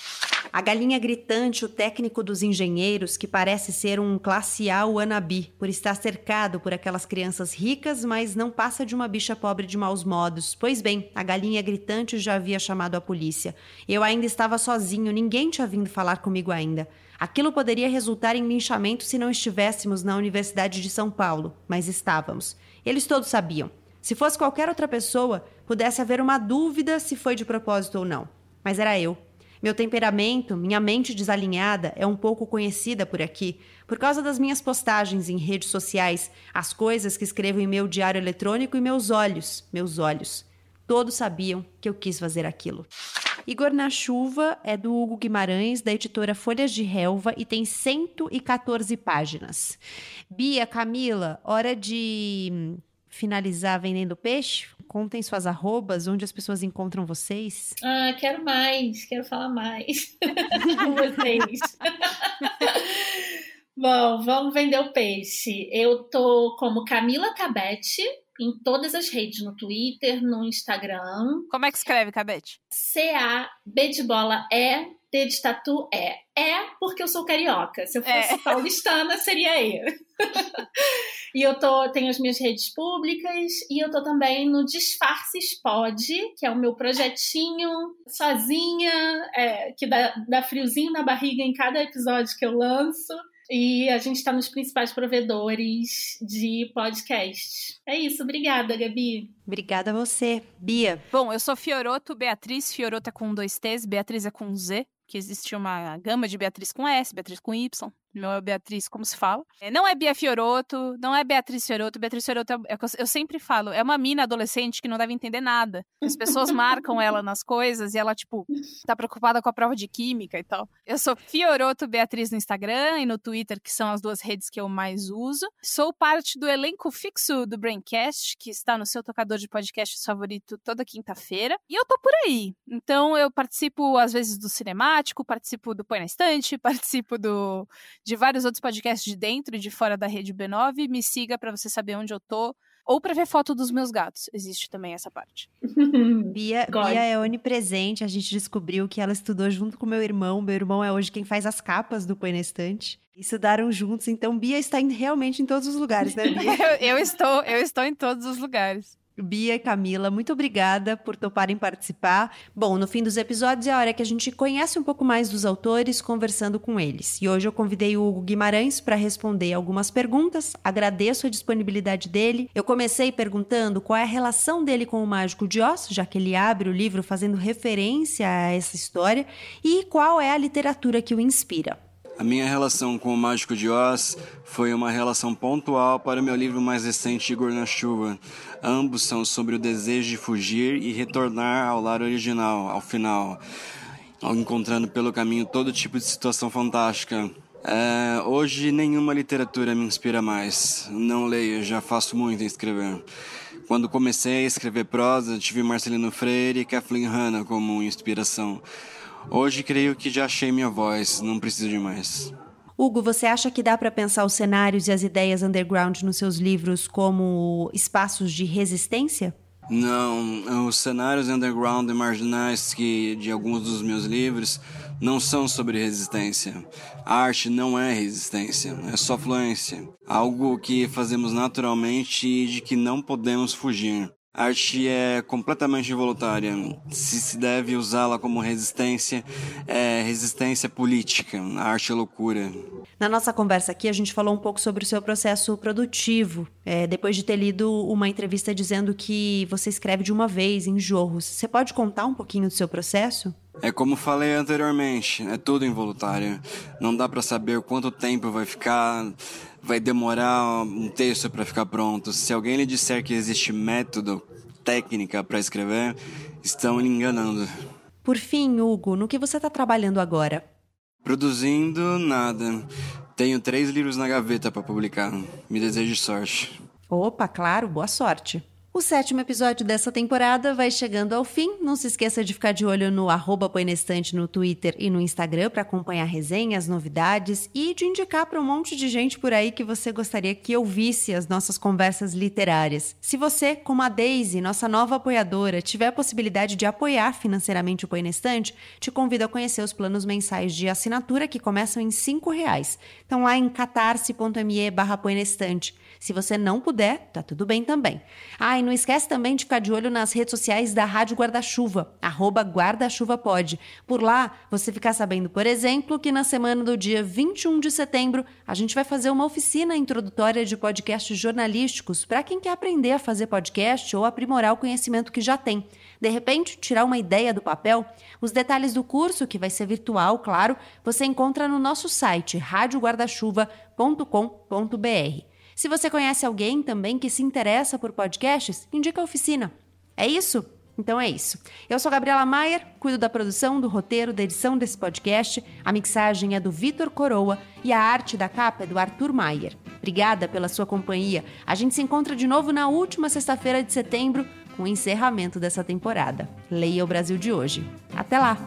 A galinha gritante, o técnico dos engenheiros, que parece ser um classe A wannabe, por estar cercado por aquelas crianças ricas, mas não passa de uma bicha pobre de maus modos. Pois bem, a galinha gritante já havia chamado a polícia. Eu ainda estava sozinho, ninguém tinha vindo falar comigo ainda. Aquilo poderia resultar em linchamento se não estivéssemos na Universidade de São Paulo, mas estávamos. Eles todos sabiam. Se fosse qualquer outra pessoa, pudesse haver uma dúvida se foi de propósito ou não. Mas era eu. Meu temperamento, minha mente desalinhada é um pouco conhecida por aqui, por causa das minhas postagens em redes sociais, as coisas que escrevo em meu diário eletrônico e meus olhos, meus olhos. Todos sabiam que eu quis fazer aquilo. Igor na Chuva é do Hugo Guimarães, da editora Folhas de Relva, e tem 114 páginas. Bia, Camila, hora de finalizar vendendo peixe? Contem suas arrobas, onde as pessoas encontram vocês. Ah, quero mais, quero falar mais com vocês. Bom, vamos vender o peixe. Eu tô como Camila Cabete em todas as redes, no Twitter, no Instagram. Como é que escreve, Cabete? C-A-B de bola E, T de tatu é. É porque eu sou carioca. Se eu fosse é. paulistana, seria E. e eu tô, tenho as minhas redes públicas e eu tô também no Disfarces Pod, que é o meu projetinho sozinha, é, que dá, dá friozinho na barriga em cada episódio que eu lanço. E a gente está nos principais provedores de podcast. É isso, obrigada, Gabi. Obrigada a você, Bia. Bom, eu sou Fioroto Beatriz, Fioroto é com dois T's, Beatriz é com Z, que existe uma gama de Beatriz com S, Beatriz com Y. Meu é Beatriz, como se fala. É, não é Bia Fioroto, não é Beatriz Fioroto. Beatriz Fioroto, é, é eu sempre falo, é uma mina adolescente que não deve entender nada. As pessoas marcam ela nas coisas e ela, tipo, tá preocupada com a prova de química e tal. Eu sou Fioroto Beatriz no Instagram e no Twitter, que são as duas redes que eu mais uso. Sou parte do elenco fixo do Braincast, que está no seu tocador de podcast favorito toda quinta-feira. E eu tô por aí. Então eu participo, às vezes, do cinemático, participo do Põe na Estante, participo do de vários outros podcasts de dentro e de fora da rede B9. Me siga para você saber onde eu tô. Ou para ver foto dos meus gatos. Existe também essa parte. Bia, Bia é onipresente. A gente descobriu que ela estudou junto com meu irmão. Meu irmão é hoje quem faz as capas do Põe na Estante. Estudaram juntos. Então, Bia está em, realmente em todos os lugares, né, Bia? eu, eu, estou, eu estou em todos os lugares. Bia e Camila, muito obrigada por toparem participar. Bom, no fim dos episódios é a hora que a gente conhece um pouco mais dos autores conversando com eles. E hoje eu convidei o Hugo Guimarães para responder algumas perguntas. Agradeço a disponibilidade dele. Eu comecei perguntando qual é a relação dele com o Mágico de Oz, já que ele abre o livro fazendo referência a essa história, e qual é a literatura que o inspira. A minha relação com o Mágico de Oz foi uma relação pontual para o meu livro mais recente, Igor na Chuva. Ambos são sobre o desejo de fugir e retornar ao lar original, ao final, encontrando pelo caminho todo tipo de situação fantástica. É, hoje nenhuma literatura me inspira mais. Não leio, já faço muito em escrever. Quando comecei a escrever prosa, tive Marcelino Freire e Kathleen Hanna como inspiração. Hoje creio que já achei minha voz, não preciso de mais. Hugo, você acha que dá para pensar os cenários e as ideias underground nos seus livros como espaços de resistência? Não, os cenários underground e marginais que de alguns dos meus livros não são sobre resistência. A arte não é resistência, é só fluência. Algo que fazemos naturalmente e de que não podemos fugir. A arte é completamente involuntária. Se se deve usá-la como resistência, é resistência política. A arte é loucura. Na nossa conversa aqui, a gente falou um pouco sobre o seu processo produtivo. É, depois de ter lido uma entrevista dizendo que você escreve de uma vez, em jorros. Você pode contar um pouquinho do seu processo? É como falei anteriormente, é tudo involuntário. Não dá para saber quanto tempo vai ficar vai demorar um texto para ficar pronto. Se alguém lhe disser que existe método, técnica para escrever, estão lhe enganando. Por fim, Hugo, no que você está trabalhando agora? Produzindo nada. Tenho três livros na gaveta para publicar. Me desejo sorte. Opa, claro, boa sorte. O sétimo episódio dessa temporada vai chegando ao fim. Não se esqueça de ficar de olho no arroba no Twitter e no Instagram para acompanhar resenhas, novidades e de indicar para um monte de gente por aí que você gostaria que ouvisse as nossas conversas literárias. Se você, como a Daisy, nossa nova apoiadora, tiver a possibilidade de apoiar financeiramente o Põe na Estante, te convido a conhecer os planos mensais de assinatura que começam em R$ reais. Então lá em catarse.me barra Se você não puder, tá tudo bem também. Ah, e não esquece também de ficar de olho nas redes sociais da Rádio Guarda-Chuva, arroba guarda-chuva-pode. Por lá, você ficar sabendo, por exemplo, que na semana do dia 21 de setembro, a gente vai fazer uma oficina introdutória de podcasts jornalísticos para quem quer aprender a fazer podcast ou aprimorar o conhecimento que já tem. De repente, tirar uma ideia do papel? Os detalhes do curso, que vai ser virtual, claro, você encontra no nosso site radioguardachuva.com.br. Se você conhece alguém também que se interessa por podcasts, indica a oficina. É isso? Então é isso. Eu sou Gabriela Maier, cuido da produção, do roteiro, da edição desse podcast. A mixagem é do Vitor Coroa e a arte da capa é do Arthur Maier. Obrigada pela sua companhia. A gente se encontra de novo na última sexta-feira de setembro com o encerramento dessa temporada. Leia o Brasil de hoje. Até lá!